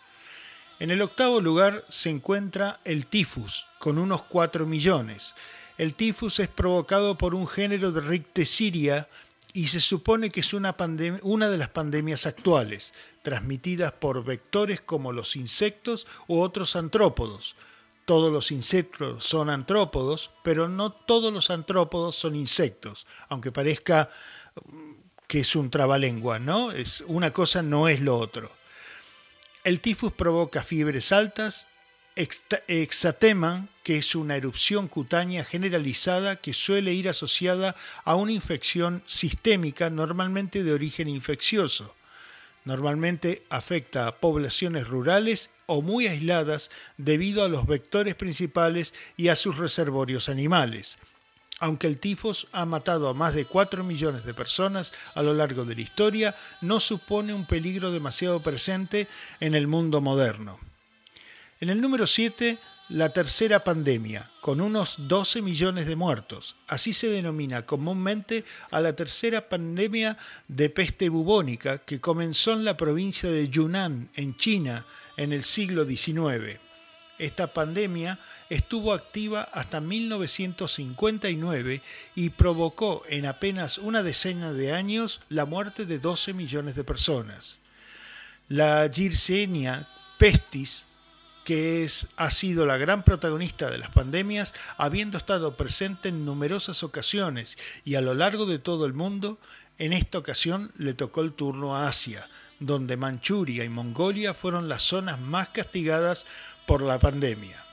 En el octavo lugar se encuentra el tifus, con unos 4 millones. El tifus es provocado por un género de rictesiria y se supone que es una, una, de las pandemias actuales, transmitidas por vectores como los insectos u otros antrópodos. Todos los insectos son antrópodos, pero no todos los antrópodos son insectos, aunque parezca mm, que es un trabalengua, ¿no? Es, una cosa no es lo otro. El tifus provoca fiebres altas, exatema, que es una erupción cutánea generalizada que suele ir asociada a una infección sistémica normalmente de origen infeccioso. Normalmente afecta a poblaciones rurales o muy aisladas debido a los vectores principales y a sus reservorios animales aunque el tifos ha matado a más de 4 millones de personas a lo largo de la historia, no supone un peligro demasiado presente en el mundo moderno. En el número 7, la tercera pandemia, con unos 12 millones de muertos. Así se denomina comúnmente a la tercera pandemia de peste bubónica que comenzó en la provincia de Yunnan, en China, en el siglo XIX. Esta pandemia estuvo activa hasta 1959 y provocó en apenas una decena de años la muerte de 12 millones de personas. La Girsenia pestis, que es, ha sido la gran protagonista de las pandemias, habiendo estado presente en numerosas ocasiones y a lo largo de todo el mundo, en esta ocasión le tocó el turno a Asia, donde Manchuria y Mongolia fueron las zonas más castigadas por la pandemia.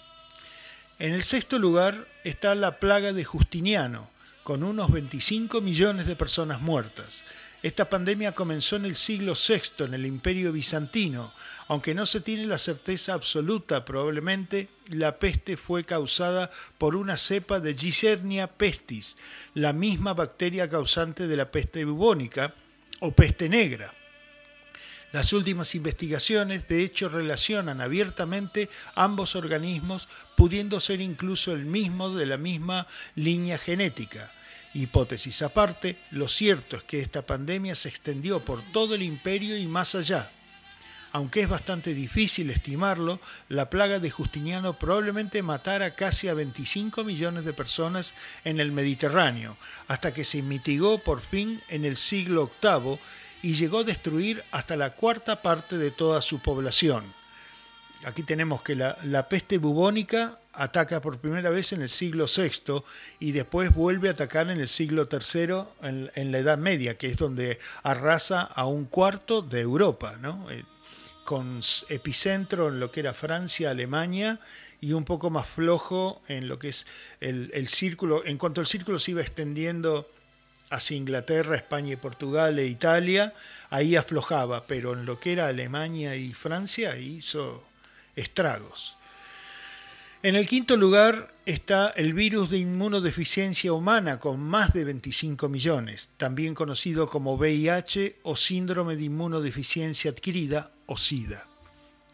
En el sexto lugar está la plaga de Justiniano, con unos 25 millones de personas muertas. Esta pandemia comenzó en el siglo VI, en el Imperio Bizantino. Aunque no se tiene la certeza absoluta, probablemente la peste fue causada por una cepa de Gisernia pestis, la misma bacteria causante de la peste bubónica o peste negra. Las últimas investigaciones, de hecho, relacionan abiertamente ambos organismos, pudiendo ser incluso el mismo de la misma línea genética. Hipótesis aparte, lo cierto es que esta pandemia se extendió por todo el imperio y más allá. Aunque es bastante difícil estimarlo, la plaga de Justiniano probablemente matara casi a 25 millones de personas en el Mediterráneo, hasta que se mitigó por fin en el siglo VIII y llegó a destruir hasta la cuarta parte de toda su población. Aquí tenemos que la, peste bubónica ataca por primera vez en el siglo VI y después vuelve a atacar en el siglo III en, la Edad Media, que es donde arrasa a un cuarto de Europa, ¿no? Eh, con epicentro en lo que era Francia, Alemania y un poco más flojo en lo que es el, el círculo. En cuanto el círculo se iba extendiendo hacia Inglaterra, España y Portugal e Italia, ahí aflojaba, pero en lo que era Alemania y Francia hizo estragos. En el quinto lugar está el virus de inmunodeficiencia humana con más de 25 millones, también conocido como VIH o síndrome de inmunodeficiencia adquirida o SIDA.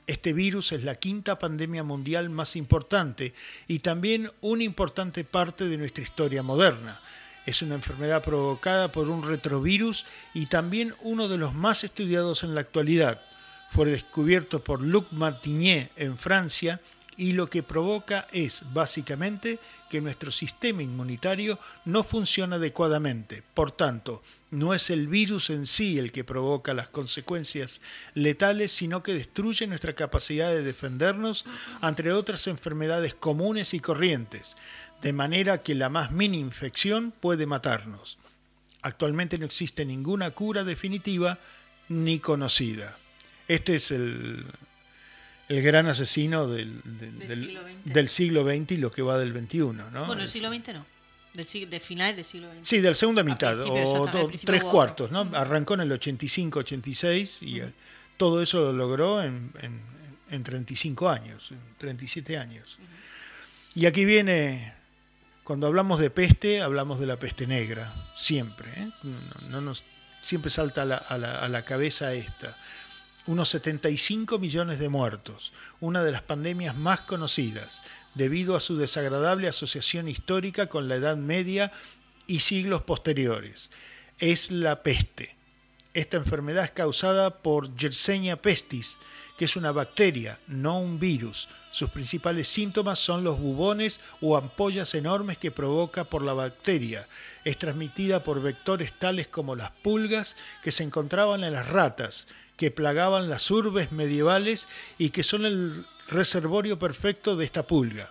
Este virus es la quinta pandemia mundial más importante y también una importante parte de nuestra historia moderna. Es una enfermedad provocada por un retrovirus y también uno de los más estudiados en la actualidad. Fue descubierto por Luc Martinier en Francia y lo que provoca es básicamente que nuestro sistema inmunitario no funciona adecuadamente. Por tanto, no es el virus en sí el que provoca las consecuencias letales, sino que destruye nuestra capacidad de defendernos entre otras enfermedades comunes y corrientes, de manera que la más mínima infección puede matarnos. Actualmente no existe ninguna cura definitiva ni conocida. Este es el, el gran asesino del, del, siglo XX y lo que va del XXI. ¿no? Bueno, el siglo XX no. de finales del siglo XX. Sí, del segunda mitad, o tres cuartos. ¿no? Arrancó en el 85, 86 y eh, todo eso lo logró en, en, en 35 años, en 37 años. Y aquí viene, cuando hablamos de peste, hablamos de la peste negra, siempre. ¿eh? No, nos, siempre salta a la, cabeza esta unos 75 millones de muertos, una de las pandemias más conocidas, debido a su desagradable asociación histórica con la Edad Media y siglos posteriores. Es la peste. Esta enfermedad es causada por Yersinia pestis, que es una bacteria, no un virus. Sus principales síntomas son los bubones o ampollas enormes que provoca por la bacteria. Es transmitida por vectores tales como las pulgas que se encontraban en las ratas, que plagaban las urbes medievales y que son el reservorio perfecto de esta pulga.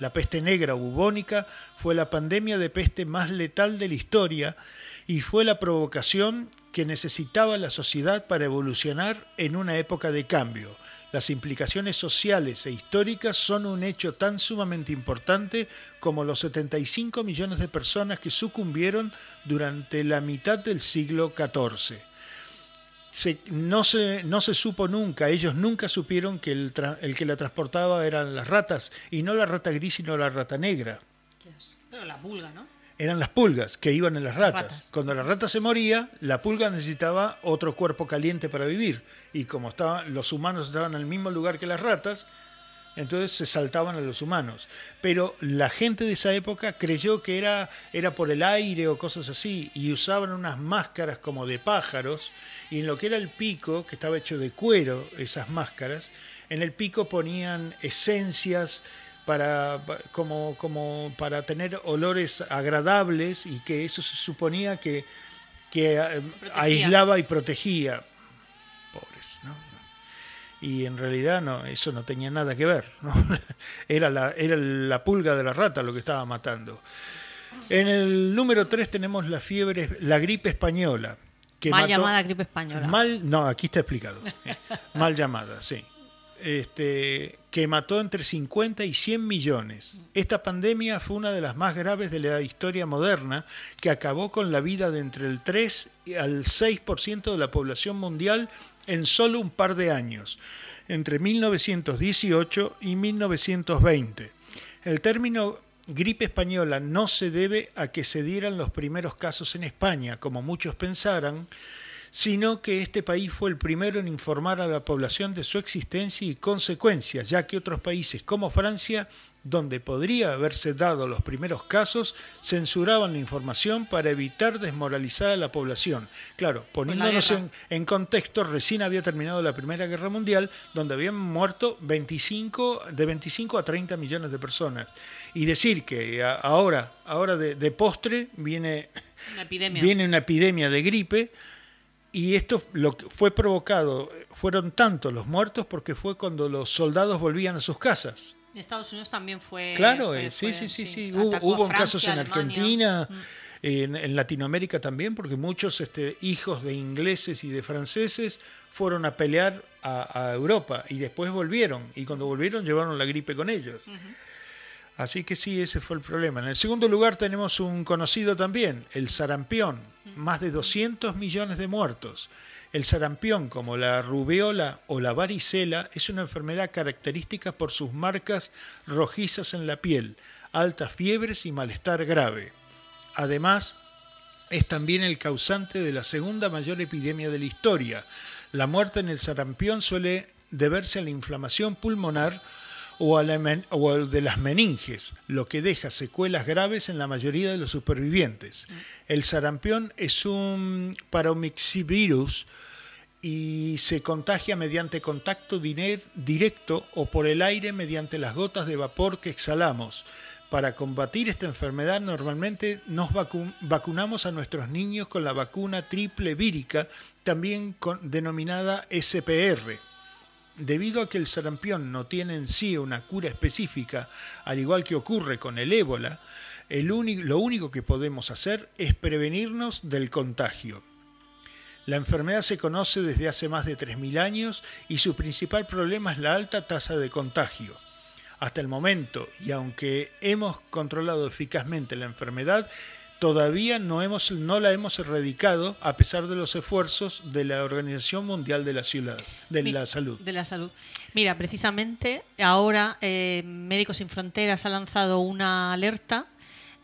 La peste negra bubónica fue la pandemia de peste más letal de la historia y fue la provocación que necesitaba la sociedad para evolucionar en una época de cambio. Las implicaciones sociales e históricas son un hecho tan sumamente importante como los 75 millones de personas que sucumbieron durante la mitad del siglo XIV no, se, no se supo nunca, ellos nunca supieron que el, el, que la transportaba eran las ratas, y no la rata gris, sino la rata negra. Pero la pulga, ¿no? Eran las pulgas que iban en las ratas. Cuando la rata se moría, la pulga necesitaba otro cuerpo caliente para vivir. Y como estaban, los humanos estaban en el mismo lugar que las ratas, entonces se saltaban a los humanos. Pero la gente de esa época creyó que era, era por el aire o cosas así, y usaban unas máscaras como de pájaros, y en lo que era el pico, que estaba hecho de cuero, esas máscaras, en el pico ponían esencias para, como, como para tener olores agradables y que eso se suponía que, que eh, aislaba y protegía. Pobres, ¿no? y en realidad no, eso no tenía nada que ver. Era, la, era la pulga de la rata lo que estaba matando. En el número 3 tenemos la fiebre, la gripe española. Que mal llamada gripe española. Mal, no, aquí está explicado. Mal llamada, sí. Este, que mató entre 50 y 100 millones. Esta pandemia fue una de las más graves de la historia moderna, que acabó con la vida de entre el 3 al 6% de la población mundial en solo un par de años, entre 1918 y 1920. El término gripe española no se debe a que se dieran los primeros casos en España, como muchos pensaran, sino que este país fue el primero en informar a la población de su existencia y consecuencias, ya que otros países como Francia, donde podría haberse dado los primeros casos, censuraban la información para evitar desmoralizar a la población. Claro, poniéndonos en, contexto, recién había terminado la Primera Guerra Mundial, donde habían muerto 25, de 25 a 30 millones de personas. Y decir que ahora, ahora de, postre viene viene una epidemia de gripe, y esto lo que fue provocado, fueron tantos los muertos porque fue cuando los soldados volvían a sus casas. En Estados Unidos también fue. Claro, eh, sí, sí, sí, sí. Hubo, casos en Argentina, mm. en, Latinoamérica también, porque muchos este, hijos de ingleses y de franceses fueron a pelear a, Europa y después volvieron. Y cuando volvieron llevaron la gripe con ellos. Así que sí, ese fue el problema. En el segundo lugar tenemos un conocido también, el sarampión, más de 200 millones de muertos. El sarampión, como la rubeola o la varicela, es una enfermedad característica por sus marcas rojizas en la piel, altas fiebres y malestar grave. Además, es también el causante de la segunda mayor epidemia de la historia. La muerte en el sarampión suele deberse a la inflamación pulmonar o, al de las meninges, lo que deja secuelas graves en la mayoría de los supervivientes. El sarampión es un paromixivirus y se contagia mediante contacto directo o por el aire mediante las gotas de vapor que exhalamos. Para combatir esta enfermedad normalmente nos vacunamos a nuestros niños con la vacuna triple vírica, también denominada SPR. Debido a que el sarampión no tiene en sí una cura específica, al igual que ocurre con el ébola, lo único que podemos hacer es prevenirnos del contagio. La enfermedad se conoce desde hace más de 3.000 años y su principal problema es la alta tasa de contagio. Hasta el momento, y aunque hemos controlado eficazmente la enfermedad, todavía no, hemos, no la hemos erradicado a pesar de los esfuerzos de la Organización Mundial de la, Ciudad, de la Salud. De la Salud. Mira, precisamente ahora eh, Médicos Sin Fronteras ha lanzado una alerta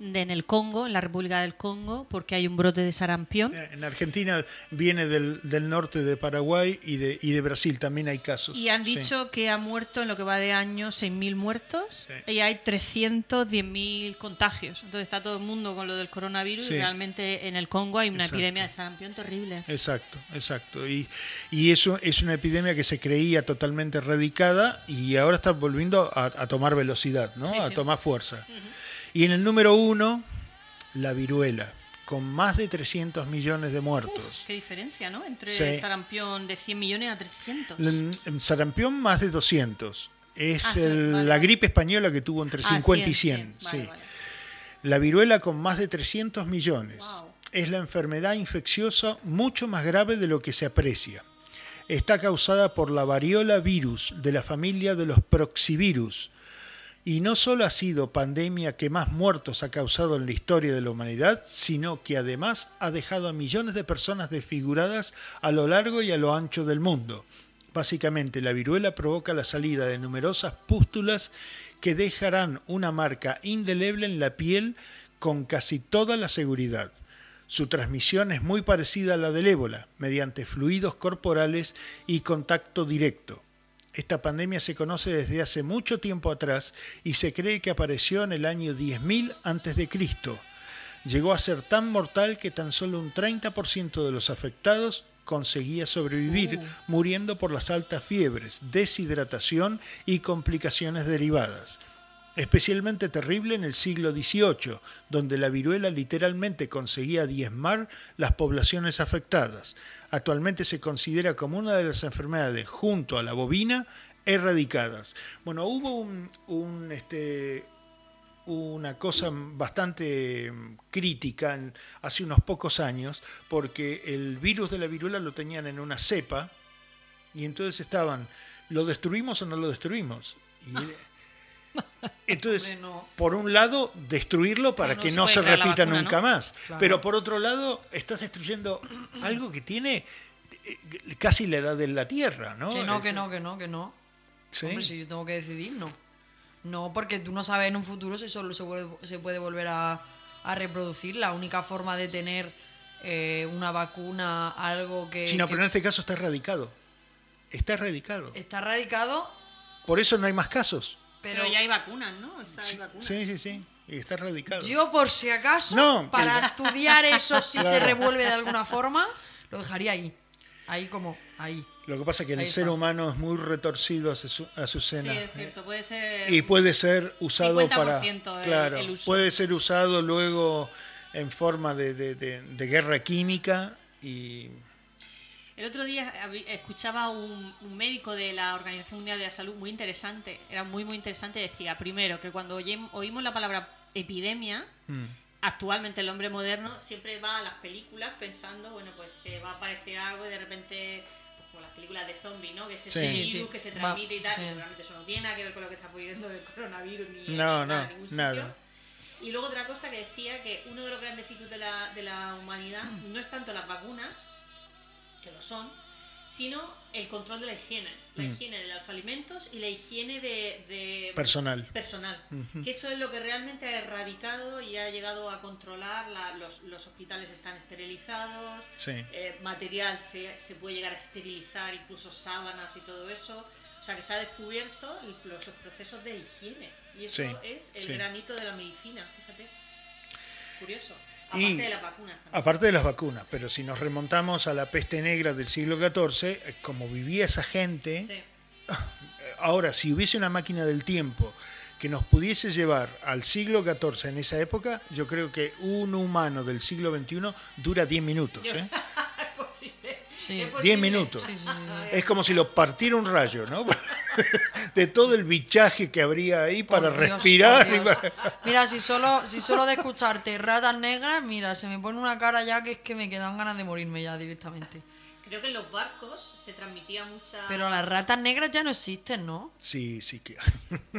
en el Congo, en la República del Congo, porque hay un brote de sarampión. Eh, en Argentina viene del, norte de Paraguay y de, y de Brasil también hay casos. Y han dicho que ha muerto en lo que va de año 6.000 muertos y hay 310.000 contagios. Entonces está todo el mundo con lo del coronavirus y realmente en el Congo hay una epidemia de sarampión terrible. Exacto, exacto. Y, y eso es una epidemia que se creía totalmente erradicada y ahora está volviendo a, tomar velocidad, ¿no? a tomar fuerza. Y en el número uno, la viruela, con más de 300 millones de muertos. qué diferencia, ¿no? Entre el sarampión de 100 millones a 300. El, sarampión más de 200. Es ah, la gripe española que tuvo entre 50 ah, y 100. sí. La viruela con más de 300 millones. Es la enfermedad infecciosa mucho más grave de lo que se aprecia. Está causada por la variola virus de la familia de los proxivirus y no solo ha sido pandemia que más muertos ha causado en la historia de la humanidad, sino que además ha dejado a millones de personas desfiguradas a lo largo y a lo ancho del mundo. Básicamente, la viruela provoca la salida de numerosas pústulas que dejarán una marca indeleble en la piel con casi toda la seguridad. Su transmisión es muy parecida a la del ébola, mediante fluidos corporales y contacto directo. Esta pandemia se conoce desde hace mucho tiempo atrás y se cree que apareció en el año 10.000 a.C. Llegó a ser tan mortal que tan solo un 30% de los afectados conseguía sobrevivir, muriendo por las altas fiebres, deshidratación y complicaciones derivadas especialmente terrible en el siglo XVIII, donde la viruela literalmente conseguía diezmar las poblaciones afectadas. Actualmente se considera como una de las enfermedades, junto a la bovina, erradicadas. Bueno, hubo un, este, una cosa bastante crítica hace unos pocos años, porque el virus de la viruela lo tenían en una cepa, y entonces estaban ¿lo destruimos o no lo destruimos? Y- entonces, por un lado, destruirlo para no que se no se repita vacuna, nunca ¿no? más. Claro. Pero por otro lado, estás destruyendo algo que tiene eh, casi la edad de la Tierra, ¿no? Que no, Es- que no, que no, que no. ¿sí? Hombre, si yo tengo que decidir, no. No, porque tú no sabes en un futuro si solo se puede, se puede volver a, a reproducir. La única forma de tener eh, una vacuna, algo que, Sí, no, que pero en este caso está erradicado. Está erradicado. está radicado, Por eso no hay más casos. Pero, Pero, ya hay vacunas, ¿no? Está, hay vacunas. Sí, sí, sí. Y está erradicado. yo por si acaso, No, para que- estudiar eso si se revuelve de alguna forma, lo dejaría ahí. Ahí como, ahí. Lo que pasa es que el Ahí ser está. humano es muy retorcido a su, a su Sí, cena. es cierto, puede ser. y puede ser usado 50% para el- claro el uso. puede ser usado luego en forma de, de- de- de guerra química y El otro día escuchaba un, un médico de la Organización Mundial de la Salud muy interesante, era muy muy interesante, decía, primero, que cuando oye- oímos la palabra epidemia, mm, actualmente el hombre moderno siempre va a las películas pensando, bueno, pues que va a aparecer algo y de repente, pues, como las películas de zombies, ¿no? Que es ese Sí. virus que se Va- transmite y tal, sí. y realmente eso no tiene nada que ver con lo que está ocurriendo del coronavirus ni en No, nada, no, ningún sitio. nada. Y luego otra cosa que decía que uno de los grandes hitos de la, de la humanidad no es tanto las vacunas, que lo son, sino el control de la higiene. La Mm. higiene de los alimentos y la higiene de, de- Personal. personal. Que eso es lo que realmente ha erradicado y ha llegado a controlar. la- los, los hospitales están esterilizados, Sí. eh, material se, se puede llegar a esterilizar, incluso sábanas y todo eso. O sea que se ha descubierto el- los procesos de higiene. Y eso Sí, es el sí. granito de la medicina, fíjate. Curioso. Y- Aparte de las vacunas también. aparte de las vacunas pero si nos remontamos a la peste negra del siglo XIV eh, como vivía esa gente Sí. ahora si hubiese una máquina del tiempo que nos pudiese llevar al siglo XIV en esa época yo creo que un humano del siglo XXI dura 10 minutos ¿eh? Sí. es 10 posible. minutos. Sí, sí, sí, sí. Es como si lo partiera un rayo, ¿no? De todo el bichaje que habría ahí para Por Dios, respirar. por y Dios. para- Mira, si solo, si solo de escucharte ratas negras, mira, se me pone una cara ya que es que me quedan ganas de morirme ya directamente. Creo que en los barcos se transmitía mucha. Pero las ratas negras ya no existen, ¿no? Sí, sí que.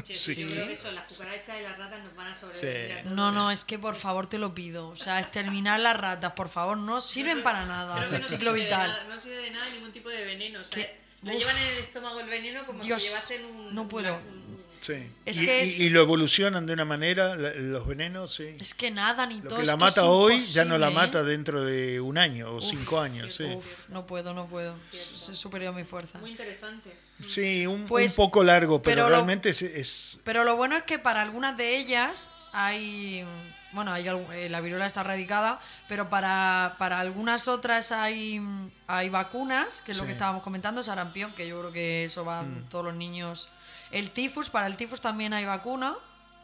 Sí, Sí. Yo creo que son las cucarachas y las ratas nos van a sobrevivir. Sí. No, no, es que por favor te lo pido. O sea, exterminar las ratas, por favor, no sirven para nada. Creo que no ciclo de vital. nada, no sirve de nada ningún tipo de veneno. O sea, lo llevan en el estómago el veneno como Dios, si llevasen un. no puedo. una- un- Sí. Es y, que y- es- y lo evolucionan de una manera, la- los venenos, sí. Es que nada ni Lo todo. que es la que mata es hoy ya no la ¿eh? mata dentro de un año o cinco años, sí. Uf, no puedo, no puedo. Es es superior a mi fuerza. Muy interesante. Sí, un, un Pues, poco largo, pero, pero lo- realmente es, es- Pero lo bueno es que para algunas de ellas hay. Bueno, hay, eh, la viruela está erradicada, pero para, para algunas otras hay, hay vacunas, que es lo que estábamos comentando, sarampión, que yo creo que eso van Mm. todos los niños. El tifus, para el tifus también hay vacuna,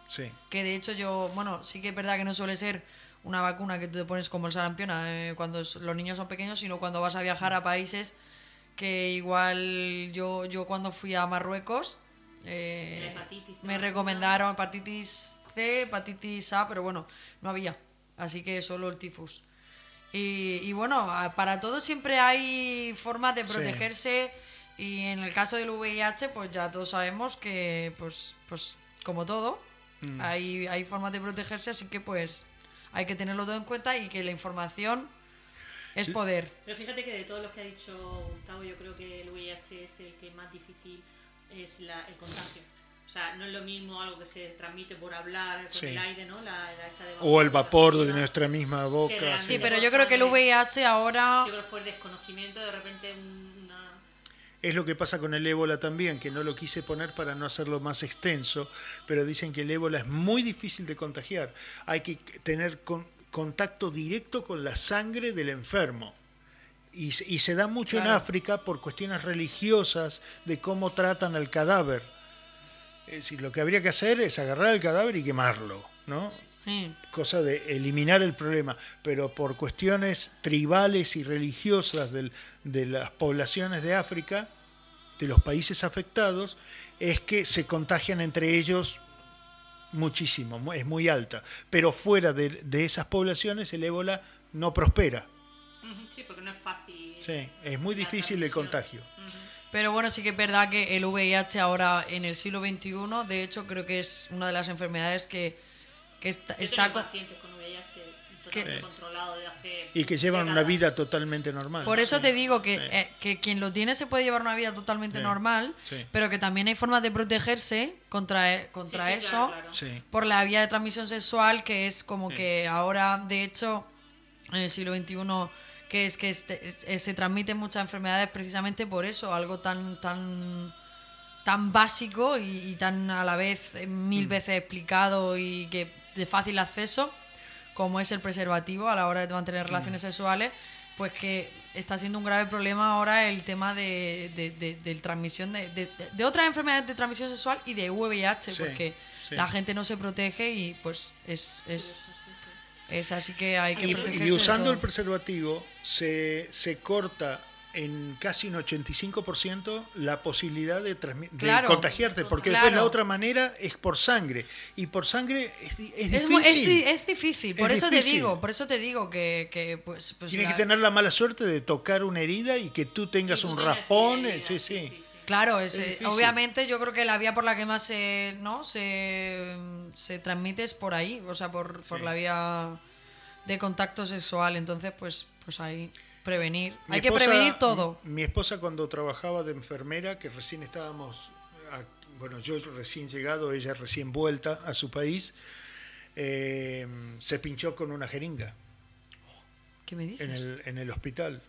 sí. que de hecho yo, bueno, sí que es verdad que no suele ser una vacuna que tú te pones como el sarampión eh, cuando es- los niños son pequeños, sino cuando vas a viajar a países que igual yo, yo cuando fui a Marruecos eh, hepatitis, me recomendaron hepatitis C, hepatitis A, pero bueno, no había, así que solo el tifus. Y, y bueno, para todo siempre hay formas de Sí. Y en el caso del VIH pues ya todos sabemos que pues, pues como todo, Mm. hay, hay formas de protegerse, así que pues hay que tenerlo todo en cuenta y que la información es poder. Pero fíjate que de todos los que ha dicho Gustavo, yo creo que el VIH es el que más difícil es la- el contagio. O sea, no es lo mismo algo que se transmite por hablar con Sí. el aire, ¿no? La, la- esa de O el vapor de saliva. nuestra misma boca. Sí, pero por yo creo que el. VIH ahora... Yo creo que fue el desconocimiento, de repente una... Es lo que pasa con el ébola también, que no lo quise poner para no hacerlo más extenso, pero dicen que el ébola es muy difícil de contagiar. Hay que tener con- contacto directo con la sangre del enfermo. Y, se- y se da mucho en. África por cuestiones religiosas de cómo tratan al cadáver. Es decir, lo que habría que hacer es agarrar el cadáver y quemarlo, ¿no? Sí. cosa de eliminar el problema, pero por cuestiones tribales y religiosas del- de las poblaciones de África, de los países afectados, es que se contagian entre ellos muchísimo, mu- es muy alta. Pero fuera de, de esas poblaciones el ébola no prospera. Sí, porque no es fácil. Sí, es muy difícil el contagio. Pero bueno, sí que es verdad que el VIH ahora en el siglo XXI, de hecho, creo que es una de las enfermedades que, que está, Yo está tengo co- pacientes con VIH totalmente Sí. controlado de hace Y que llevan una vida totalmente normal. Por eso Sí. te digo que, Sí. eh, que quien lo tiene se puede llevar una vida totalmente Sí. normal, Sí. pero que también hay formas de protegerse contra, e- contra Sí, sí, eso claro, claro. Sí. por la vía de transmisión sexual, que es como que ahora, de hecho, en el siglo XXI, que es que este- es- es- se transmiten muchas enfermedades precisamente por eso, algo tan tan tan básico y, y tan a la vez eh, Mm. mil veces explicado y que de fácil acceso como es el preservativo a la hora de mantener relaciones Mm. sexuales pues que está siendo un grave problema ahora el tema de, de, de- de transmisión de, de- de otras enfermedades de transmisión sexual y de VIH Sí, porque sí. la gente no se protege y pues es, es, es así que hay que Y, protegerse y usando el preservativo se, se corta en casi un 85% la posibilidad de, de Claro. contagiarte, porque Claro. después la otra manera es por sangre. Y por sangre es, es Es, mu- es difícil. di- es difícil, por Es eso te digo, por eso te digo que, que, pues, pues Tienes la- que tener la mala suerte de tocar una herida y que tú tengas tú un raspón. herida, Sí, sí. Claro, es, Es eh, obviamente yo creo que la vía por la que más se, ¿no? se, se transmite es por ahí, o sea, por, por Sí. la vía de contacto sexual. Entonces, pues, pues ahí prevenir. Mi Hay que prevenir todo. Mi esposa cuando trabajaba de enfermera, que recién estábamos, a- bueno, yo recién llegado, ella recién vuelta a su país, eh, se pinchó con una jeringa ¿Qué me dices? en el, en el hospital.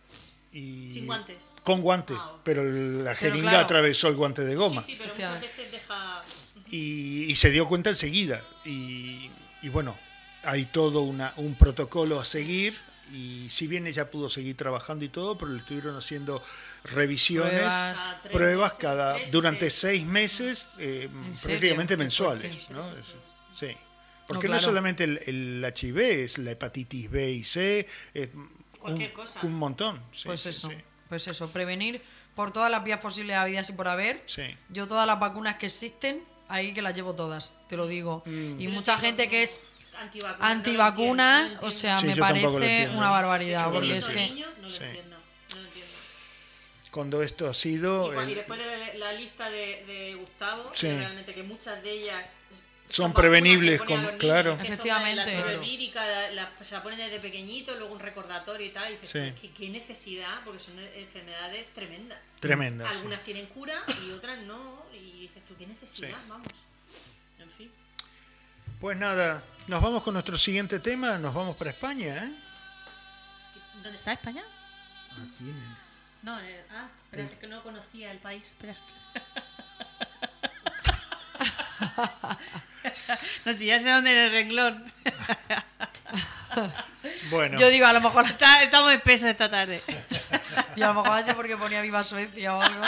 Y Sin guantes. Con guante, Ah, pero la Pero jeringa claro. atravesó el guante de goma. Sí, sí, pero muchas Efectivamente. veces deja... y, y se dio cuenta enseguida. Y, y bueno, hay todo una, un protocolo a seguir. Y si bien ella pudo seguir trabajando y todo, pero le estuvieron haciendo revisiones, Pruebas. Cada tres pruebas meses, cada durante seis. meses, eh, ¿En serio? prácticamente mensuales. ¿no? Sí, sí, Es- sí. Porque no, claro. es solamente el, el HIV, es la hepatitis B y C, es Cualquier un, cosa. un montón. Sí, pues sí, eso, sí. pues eso, prevenir por todas las vías posibles habidas y por haber. Sí. Yo todas las vacunas que existen, ahí que las llevo todas, te lo digo. Mm. Y mucha gente que es Antivacunas, no o sea, Sí, me parece una barbaridad, Sí, porque es que... niño, no lo Sí. entiendo, no lo entiendo. Cuando esto ha sido... Y el- después de la, la lista de, de Gustavo, Sí. que realmente que muchas de ellas Son prevenibles con- niños, claro. Efectivamente. La, la Claro. vírica, la- la- se la ponen desde pequeñito, luego un recordatorio y tal. Y dices, Sí. ¿qué, qué necesidad? Porque son enfermedades tremendas. Tremendas, sí. Algunas tienen cura y otras no. Y dices, ¿tú qué necesidad? Sí. Vamos. Pues nada, nos vamos con nuestro siguiente tema, nos vamos para España, ¿eh? ¿Dónde está España? Aquí No, en el- ah, espérate, que no conocía el país. Espera. no, si ya sé dónde en el renglón. Bueno, Yo digo, a lo mejor, Está- estamos espesos esta tarde. y a lo mejor es porque ponía Viva Suecia o algo.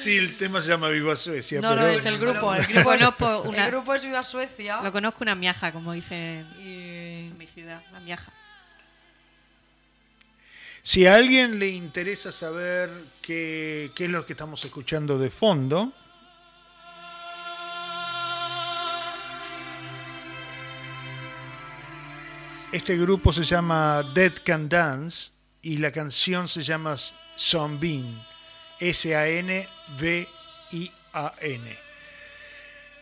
Sí, el tema se llama Viva Suecia, No, pero no, es el grupo. El grupo, es, Conozco una- el grupo es Viva Suecia. Lo conozco una miaja, como dicen Y en mi ciudad. La miaja. si a alguien le interesa saber qué, qué es lo que estamos escuchando de fondo, este grupo se llama Dead Can Dance y la canción se llama Zombin, S-A-N-V-I-A-N.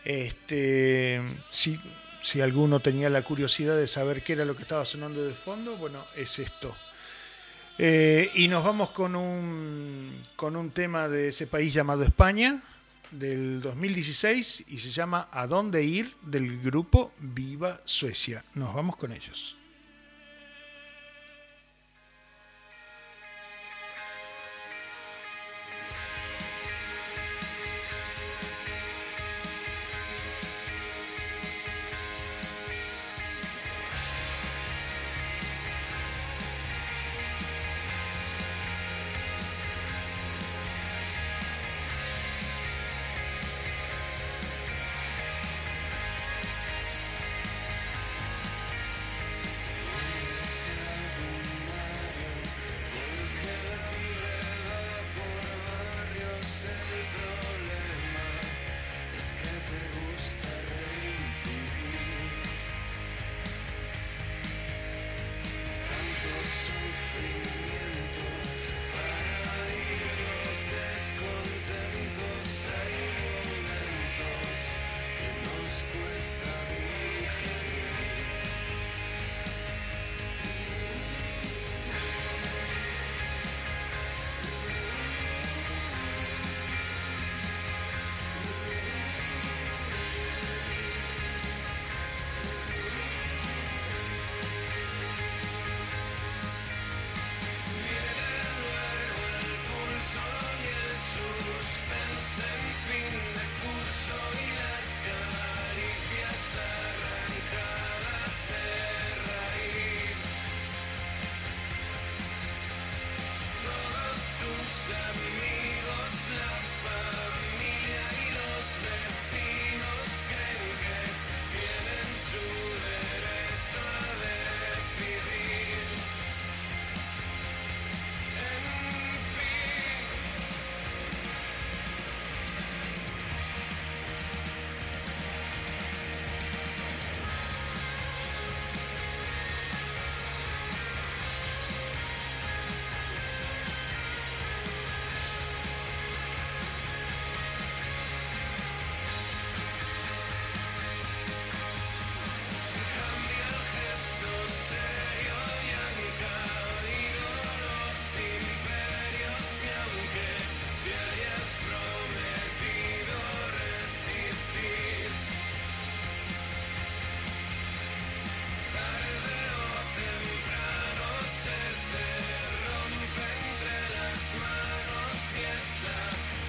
Este, si, si alguno tenía la curiosidad de saber qué era lo que estaba sonando de fondo, bueno, es esto. Eh, y nos vamos con un, con un tema de ese país llamado España, del 2016, y se llama ¿A dónde ir? del grupo Viva Suecia. Nos vamos con ellos.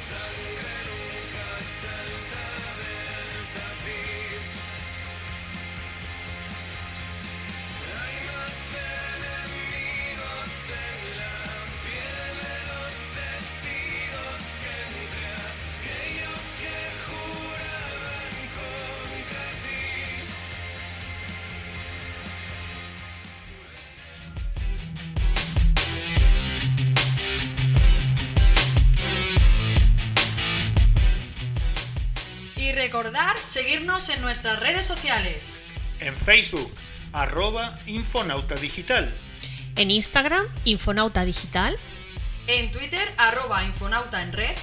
sun. Seguirnos en nuestras redes sociales. En Facebook, arroba Infonauta Digital. En Instagram, Infonauta Digital. En Twitter, arroba Infonauta en red.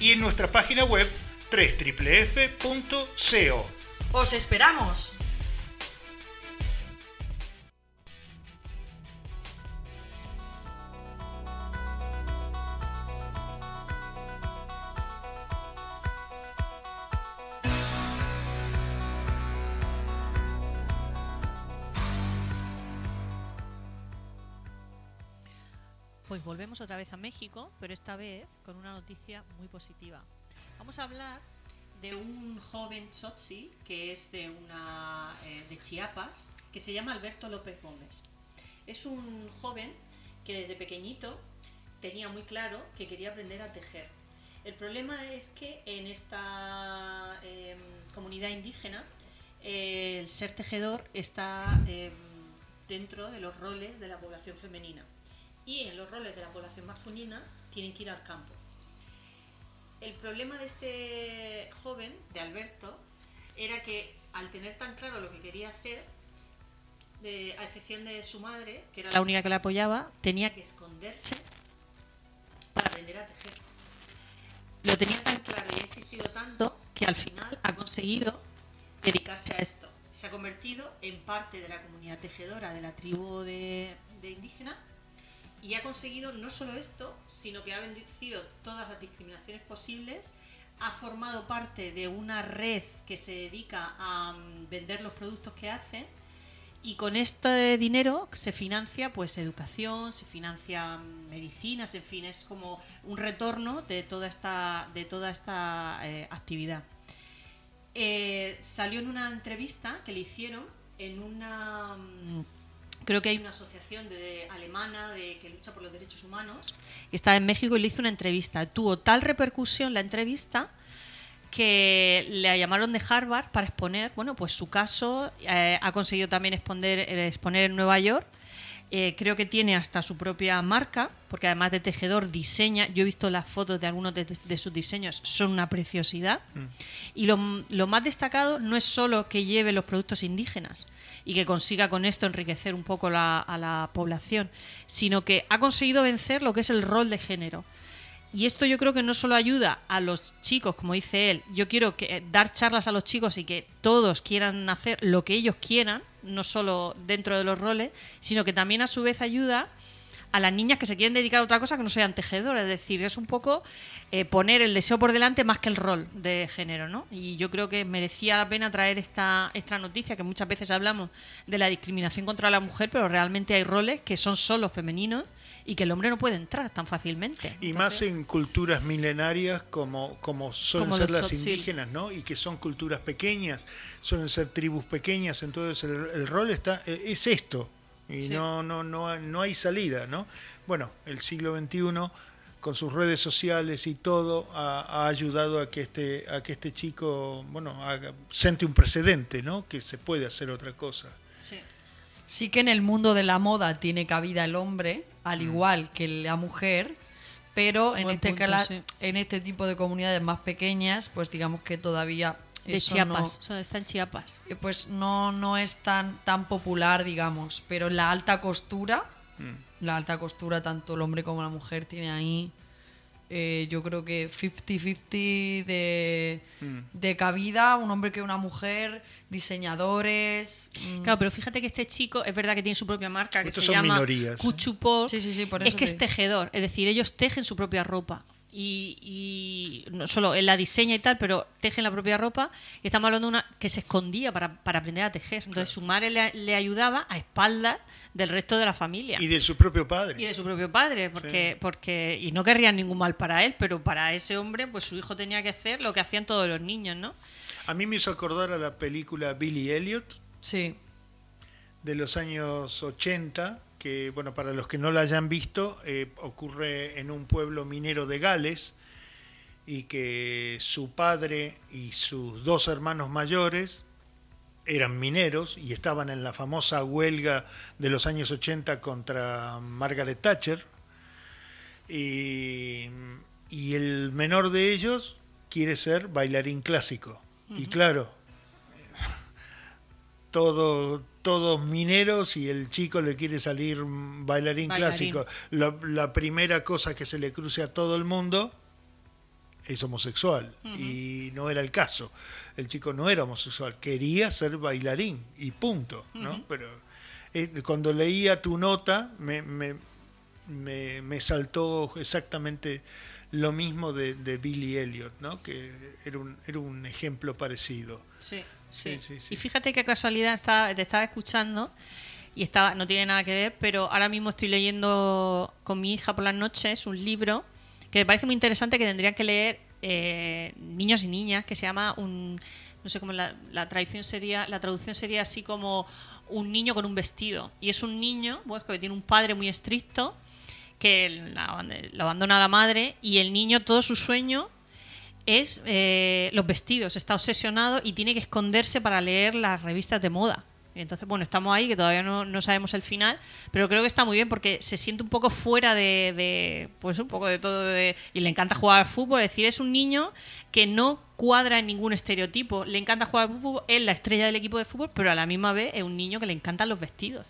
Y en nuestra página web, www.co. ¡Os esperamos! Otra vez a México, pero esta vez con una noticia muy positiva. Vamos a hablar de un joven Chotzi que es de una eh, de Chiapas, que se llama Alberto López Gómez. Es un joven que desde pequeñito tenía muy claro que quería aprender a tejer. El problema es que en esta em, comunidad indígena el ser tejedor está em, dentro de los roles de la población femenina y en los roles de la población masculina tienen que ir al campo. El problema de este joven, de Alberto, era que al tener tan claro lo que quería hacer, de, a excepción de su madre, que era la única que le apoyaba, tenía que esconderse para aprender a tejer. Lo tenía tan claro y ha insistido tanto que al final ha conseguido dedicarse a esto. Se ha convertido en parte de la comunidad tejedora de la tribu de, de indígena y ha conseguido no solo esto, sino que ha vencido todas las discriminaciones posibles, ha formado parte de una red que se dedica a mm, vender los productos que hacen y con este dinero se financia pues educación, se financia mm, medicinas, en fin, es como un retorno de toda esta, de toda esta eh, actividad. Eh, salió en una entrevista que le hicieron en una mm, creo que hay una asociación de, alemana de, que lucha por los derechos humanos, está en México y le hizo una entrevista. Tuvo tal repercusión la entrevista que le llamaron de Harvard para exponer, bueno, pues su caso, eh, ha conseguido también exponer, eh, exponer en Nueva York. Eh, creo que tiene hasta su propia marca, porque además de tejedor diseña, yo he visto las fotos de algunos de, de sus diseños, son una preciosidad. Mm. Y lo, lo, más destacado no es solo que lleve los productos indígenas, y que consiga con esto enriquecer un poco la, a la población, sino que ha conseguido vencer lo que es el rol de género. Y esto yo creo que no solo ayuda a los chicos, como dice él, yo quiero que, dar charlas a los chicos y que todos quieran hacer lo que ellos quieran, no solo dentro de los roles, sino que también a su vez ayuda a las niñas que se quieren dedicar a otra cosa que no sean tejedoras. Es decir, es un poco eh, poner el deseo por delante más que el rol de género, ¿no? Y yo creo que merecía la pena traer esta, esta noticia, que muchas veces hablamos de la discriminación contra la mujer, pero realmente hay roles que son solo femeninos y que el hombre no puede entrar tan fácilmente. Y más en culturas milenarias como, como suelen ser las indígenas, ¿no? Y que son culturas pequeñas, suelen ser tribus pequeñas, entonces el, el rol está eh, es esto, y no, no, no, no hay salida, ¿no? Bueno, el siglo XXI con sus redes sociales y todo ha, ayudado a que este a que este chico bueno haga, siente un precedente no que se puede hacer otra cosa sí. sí que en el mundo de la moda tiene cabida el hombre al mm. igual que la mujer pero en este en este tipo de comunidades más pequeñas pues digamos que todavía de Chiapas, está en Chiapas. Eh, pues no, no es tan, tan popular, digamos, pero la alta costura, mm. la alta costura, tanto el hombre como la mujer tiene ahí, eh, yo creo que 50-50 de, mm. de cabida, un hombre que una mujer, diseñadores. Mm. Claro, pero fíjate que este chico es verdad que tiene su propia marca que se llama Cuchupol. Sí, sí, sí, es que es tejedor, es decir, ellos tejen su propia ropa y, no solo él la diseña y tal, pero teje la propia ropa. Y estamos hablando de una que se escondía para, aprender a tejer. Entonces su madre le, ayudaba a espaldas del resto de la familia. Y de su propio padre. Y de su propio padre, porque, porque y no querrían ningún mal para él, pero para ese hombre, pues su hijo tenía que hacer lo que hacían todos los niños, ¿no? A mí me hizo acordar a la película Billy Elliot. Sí. De los años 80, que, bueno, para los que no la hayan visto, eh, ocurre en un pueblo minero de Gales y que su padre y sus dos hermanos mayores eran mineros y estaban en la famosa huelga de los años 80 contra Margaret Thatcher. Y, y el menor de ellos quiere ser bailarín clásico. Y claro, todo, todos mineros y el chico le quiere salir bailarín, Bailarín. clásico. La, la primera cosa que se le cruce a todo el mundo es homosexual. Y no era el caso. El chico no era homosexual, quería ser bailarín y punto. ¿no? Pero eh, cuando leía tu nota me, me, me, me saltó exactamente lo mismo de, de Billy Elliot, ¿no? que era un, era un ejemplo parecido. Sí, Sí, sí. sí, sí. Y fíjate qué casualidad estaba, te estaba escuchando y estaba, no tiene nada que ver, pero ahora mismo estoy leyendo con mi hija por las noches un libro que me parece muy interesante que tendrían que leer eh, niños y niñas, que se llama un no sé cómo la, la traducción sería, la traducción sería así como un niño con un vestido. Y es un niño, pues, que tiene un padre muy estricto, que lo abandona a la madre, y el niño, todo su sueño es eh, los vestidos. Está obsesionado y tiene que esconderse para leer las revistas de moda. Entonces, bueno, estamos ahí, que todavía no, no sabemos el final, pero creo que está muy bien porque se siente un poco fuera de, de, pues un poco de todo, de- y le encanta jugar al fútbol, es decir, es un niño que no cuadra en ningún estereotipo, le encanta jugar al fútbol, es la estrella del equipo de fútbol, pero a la misma vez es un niño que le encantan los vestidos,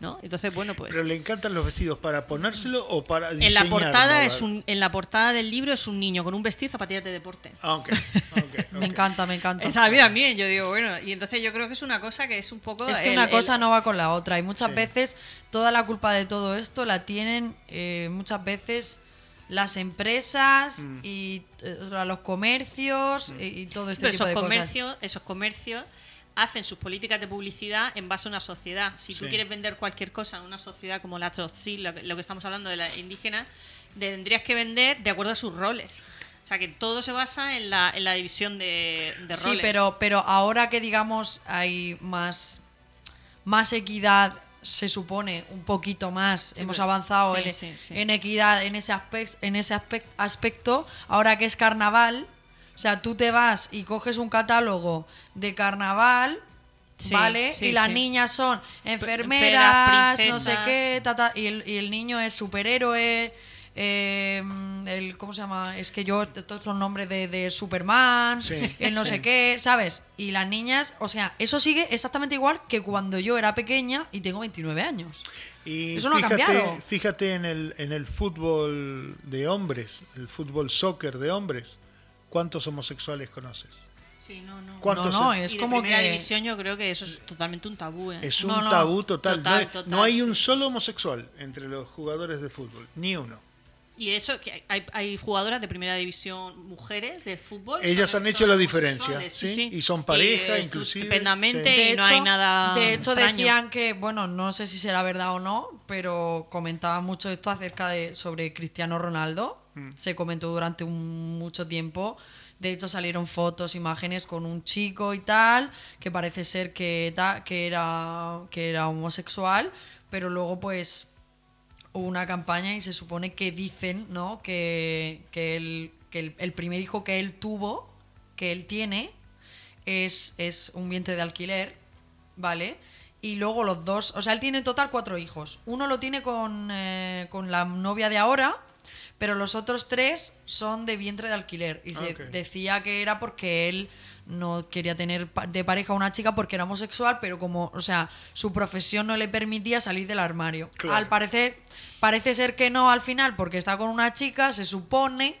¿no? Entonces, bueno, pues... Pero le encantan los vestidos para ponérselo o para En diseñar. la portada ¿no? es un, en la portada del libro es un niño con un vestido zapatillas de deporte. Ah, ok, ok, Me ok. encanta, me encanta. Esa a mí también, yo digo, bueno, y entonces yo creo que es una cosa que es un poco... Es que el- una el- cosa no va con la otra y muchas Sí. veces toda la culpa de todo esto la tienen eh, muchas veces las empresas Mm. y eh, los comercios y, y todo este Pero tipo esos de cosas. comercios, esos comercios hacen sus políticas de publicidad en base a una sociedad. Si tú Sí. quieres vender cualquier cosa en una sociedad como la Tzotzil, lo, que- lo que estamos hablando de la indígena, tendrías que vender de acuerdo a sus roles. O sea, que todo se basa en la, en la división de, de Sí, roles. pero, pero ahora que digamos hay más, más equidad, se supone un poquito más, Sí, hemos avanzado sí, en, sí, sí. en equidad en ese, aspecto, en ese aspec- aspecto, ahora que es carnaval, sea, tú te vas y coges un catálogo de carnaval. Sí, ¿Vale? sí, y las sí. niñas son enfermeras, no sé qué, ta, ta, y, el, y el niño es superhéroe, eh, el, ¿cómo se llama? Es que yo, todos los nombres de, de Superman, Sí, el no sí. sé qué, ¿sabes? Y las niñas, o sea, eso sigue exactamente igual que cuando yo era pequeña y tengo 29 años. Y Eso no ha fíjate, cambiado. fíjate en el, en el fútbol de hombres, el fútbol soccer de hombres, ¿cuántos homosexuales conoces? Sí, no, no. ¿Cuántos No, no, es Y de como primera que... división yo creo que eso es totalmente un tabú. ¿eh? Es un No, no. tabú total. Total, no, hay- total, no hay sí. un solo homosexual entre los jugadores de fútbol, ni uno. Y de hecho, que hay, hay jugadoras de primera división mujeres de fútbol. Ellas son- han hecho son la diferencia, homosexuales, ¿sí? Y son pareja, eh, inclusive, Estupendamente, sí. y no hay nada. de hecho extraño. decían que, bueno, no sé si será verdad o no, pero comentaban mucho esto acerca de sobre Cristiano Ronaldo. Mm. Se comentó durante un, mucho tiempo. De hecho salieron fotos, imágenes con un chico y tal, que parece ser que, ta- que era que era homosexual, pero luego pues hubo una campaña y se supone que dicen, ¿no? Que, que, el, que el, el primer hijo que él tuvo, que él tiene, es, es un vientre de alquiler, ¿vale? Y luego los dos, o sea, él tiene en total cuatro hijos. Uno lo tiene con, eh, con la novia de ahora, pero los otros tres son de vientre de alquiler. Y se Ok. decía que era porque él no quería tener de pareja a una chica porque era homosexual, pero como, o sea, su profesión no le permitía salir del armario. Claro. Al parecer, parece ser que no al final, porque está con una chica, se supone,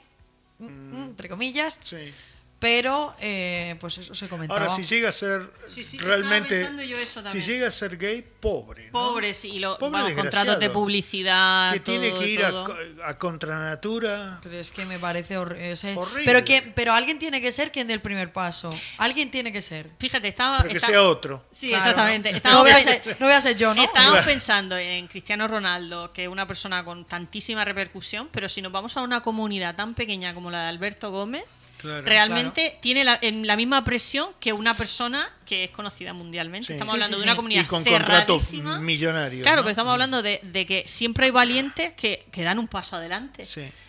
mm, mm, entre comillas, Sí. Pero eh, pues eso se comentaba. Ahora, si llega a ser Sí, sí, realmente. pensando yo eso si llega a ser gay, pobre. ¿no? Pobres y Pobre vamos, desgraciado. contratos de publicidad. Que tiene que ir a, todo. a contranatura. Pero es que me parece hor- ese- Horrible. Pero, que, pero alguien tiene que ser quien dé el primer paso. Alguien tiene que ser. Fíjate, estaba. Pero que está- sea otro. Sí, Claro, exactamente. ¿no? Voy, a ser, no voy a ser yo, ¿no? Estábamos Claro. pensando en Cristiano Ronaldo, que es una persona con tantísima repercusión, pero si nos vamos a una comunidad tan pequeña como la de Alberto Gómez, Claro. realmente tiene la, en la misma presión que una persona que es conocida mundialmente. Sí. Estamos Sí, hablando sí, de una comunidad Y con contratos millonarios. Claro, ¿no? pero estamos hablando de, de que siempre hay valientes que, que dan un paso adelante.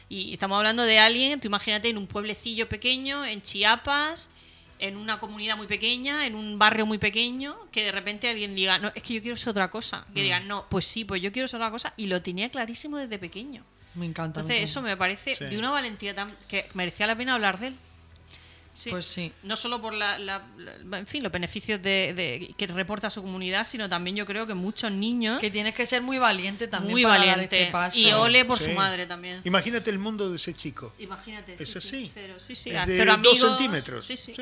Y estamos hablando de alguien, tú imagínate, en un pueblecillo pequeño, en Chiapas, en una comunidad muy pequeña, en un barrio muy pequeño, que de repente alguien diga, no, es que yo quiero ser otra cosa. Mm. Que digan, no, pues sí, pues yo quiero ser otra cosa. Y lo tenía clarísimo desde pequeño. Me encanta. me Entonces, encanta. eso me parece Sí. de una valentía tan que merecía la pena hablar de él. Sí. Pues sí. No solo por la, la- la- en fin, los beneficios de, de- que reporta su comunidad, sino también yo creo que muchos niños Que tienes que ser muy valiente también muy para dar valientes. este paso. y ole por Sí. su madre también. Imagínate el mundo de ese chico. Imagínate. Es sí, así. Sí, cero, sí, sí. Es de cero dos amigos. centímetros. Sí, sí.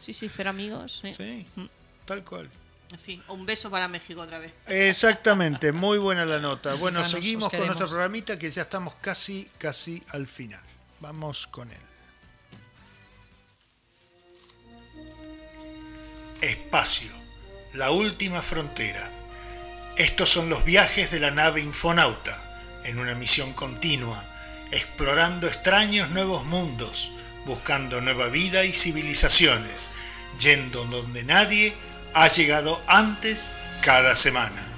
Sí. Sí, cero amigos. sí. Sí, Mm. tal cual. En fin, un beso para México otra vez. Exactamente, muy buena la nota. Bueno, seguimos os con nuestro programita que ya estamos casi, casi al final. Vamos con él. Espacio, la última frontera. Estos son los viajes de la nave Infonauta, en una misión continua, explorando extraños nuevos mundos, buscando nueva vida y civilizaciones, yendo donde nadie ha llegado antes cada semana.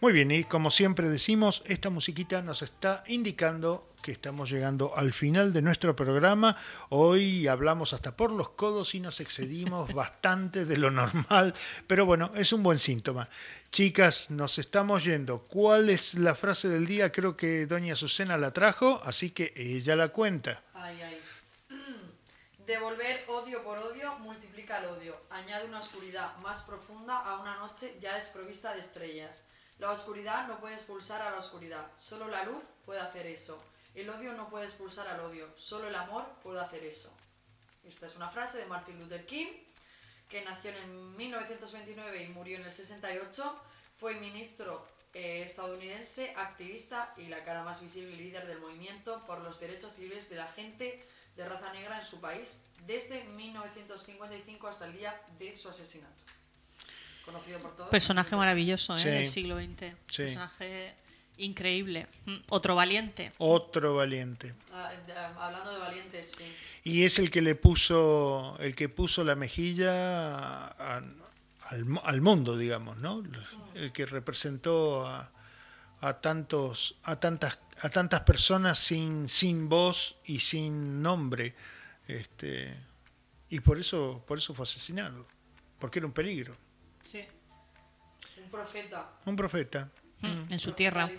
Muy bien, y como siempre decimos, esta musiquita nos está indicando que estamos llegando al final de nuestro programa. Hoy hablamos hasta por los codos y nos excedimos bastante de lo normal, pero bueno, es un buen síntoma. Chicas, nos estamos yendo. ¿Cuál es la frase del día? Creo que doña Azucena la trajo, así que ella la cuenta. Ay, ay. Devolver odio por odio multiplica el odio. Añade una oscuridad más profunda a una noche ya desprovista de estrellas. La oscuridad no puede expulsar a la oscuridad, solo la luz puede hacer eso. El odio no puede expulsar al odio, solo el amor puede hacer eso. Esta es una frase de Martin Luther King, que nació en 1929 y murió en el 68. Fue ministro eh, estadounidense, activista y la cara más visible y líder del movimiento por los derechos civiles de la gente de raza negra en su país desde 1955 hasta el día de su asesinato. Conocido por todos. Personaje maravilloso ¿eh? Sí. del siglo XX. Sí. Personaje increíble. Mm, Otro valiente. Otro valiente. Ah, de- ah, hablando de valientes, sí. Y es el que le puso, el que puso la mejilla a- al, al mundo, digamos, ¿no? El que representó a, a tantos, a tantas, a tantas personas sin, sin voz y sin nombre, este, y por eso, por eso fue asesinado, porque era un peligro, Sí. Un profeta. un profeta. En su tierra.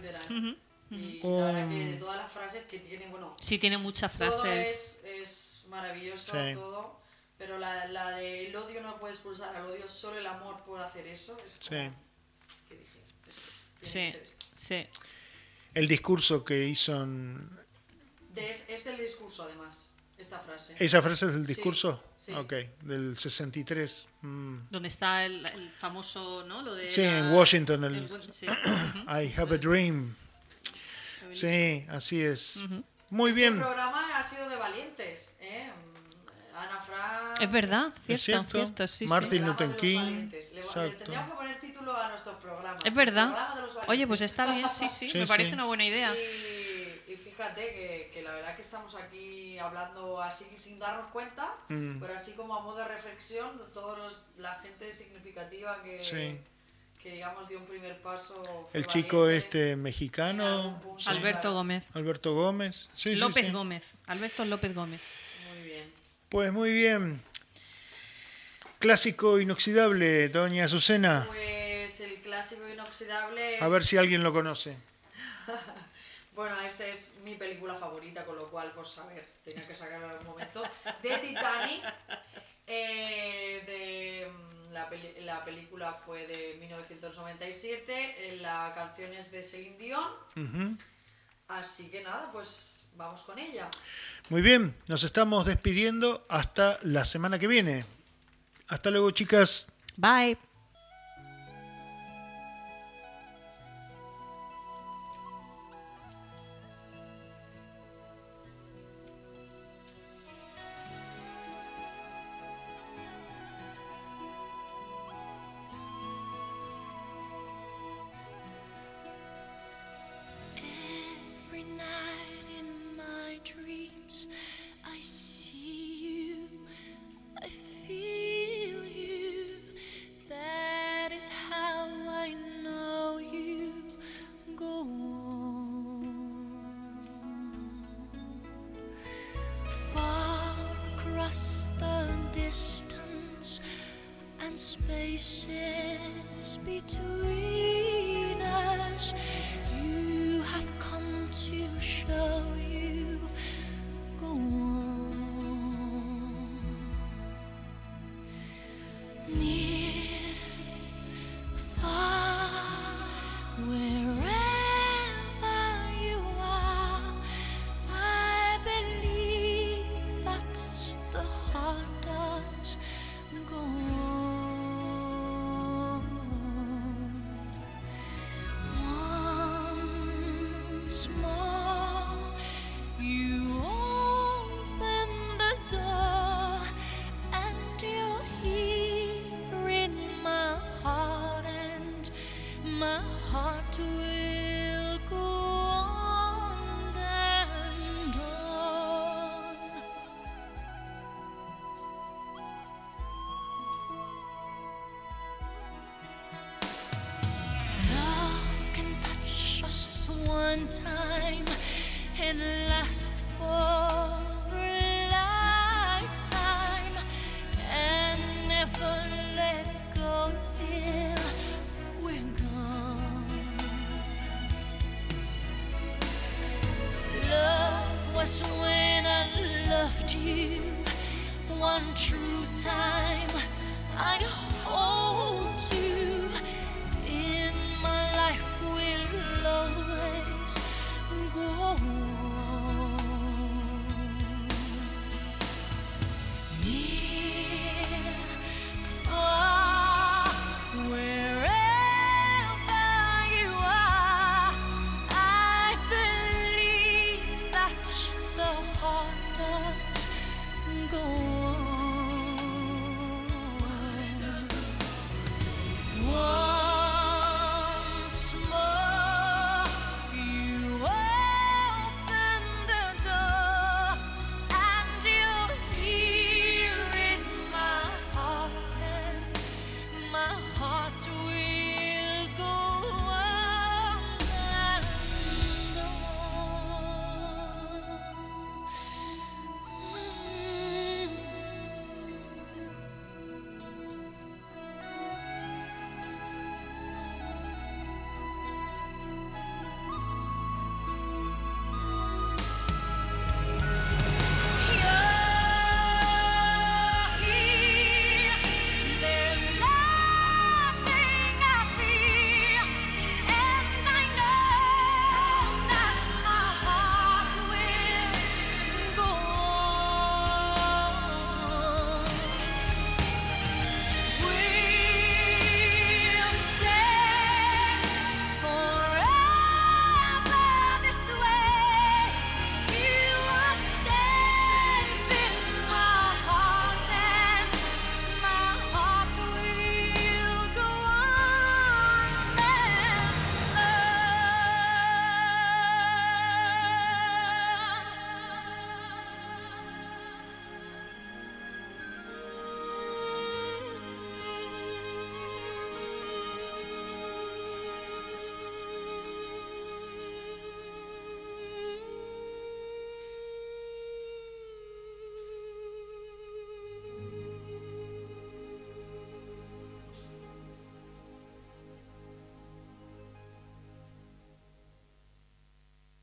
Y Um, la verdad que de todas las frases que tiene, bueno, Sí, tiene muchas todo frases. es, es maravilloso, Sí. todo. Pero la, la de el odio no puede expulsar al odio, solo el amor puede hacer eso. Es como, Sí. que dije, que Sí, sí. El discurso que hizo en... De- es, es del discurso, además, esta frase. ¿Esa frase es del discurso? sí. Ok, del 63. mm. Donde está el, el famoso, ¿no? Lo de Sí, la- en Washington, el- sí. I have a dream. Sí, así es. Muy este bien. programa ha sido de valientes, ¿eh? Mm, Ana Frank. Es verdad, cierto, Es cierto. cierto, sí, sí. Martin Luther King. valientes. Le, le Exacto. tendríamos que poner título a nuestros programas. Es el verdad. programa Oye, pues está bien, sí, sí, Sí, me parece sí. una buena idea. Y fíjate que, que la verdad que estamos aquí hablando así sin darnos cuenta, Mm. pero así como a modo de reflexión, toda la gente significativa que, Sí. que digamos dio un primer paso. El chico este mexicano, punto, Alberto. Gómez. Alberto Gómez. Sí, López sí. Gómez. Alberto López Gómez. Muy bien. Pues muy bien. Clásico inoxidable, doña Azucena. Pues el clásico inoxidable. A ver es- si alguien lo conoce. Bueno, esa es mi película favorita, con lo cual, pues a ver, tenía que sacarlo en algún momento. De Titanic. eh, de, mm, la, peli- la película fue de 1997. eh, La canción es de Celine Dion. Así que nada, pues vamos con ella. Muy bien, nos estamos despidiendo hasta la semana que viene. Hasta luego, chicas. Bye.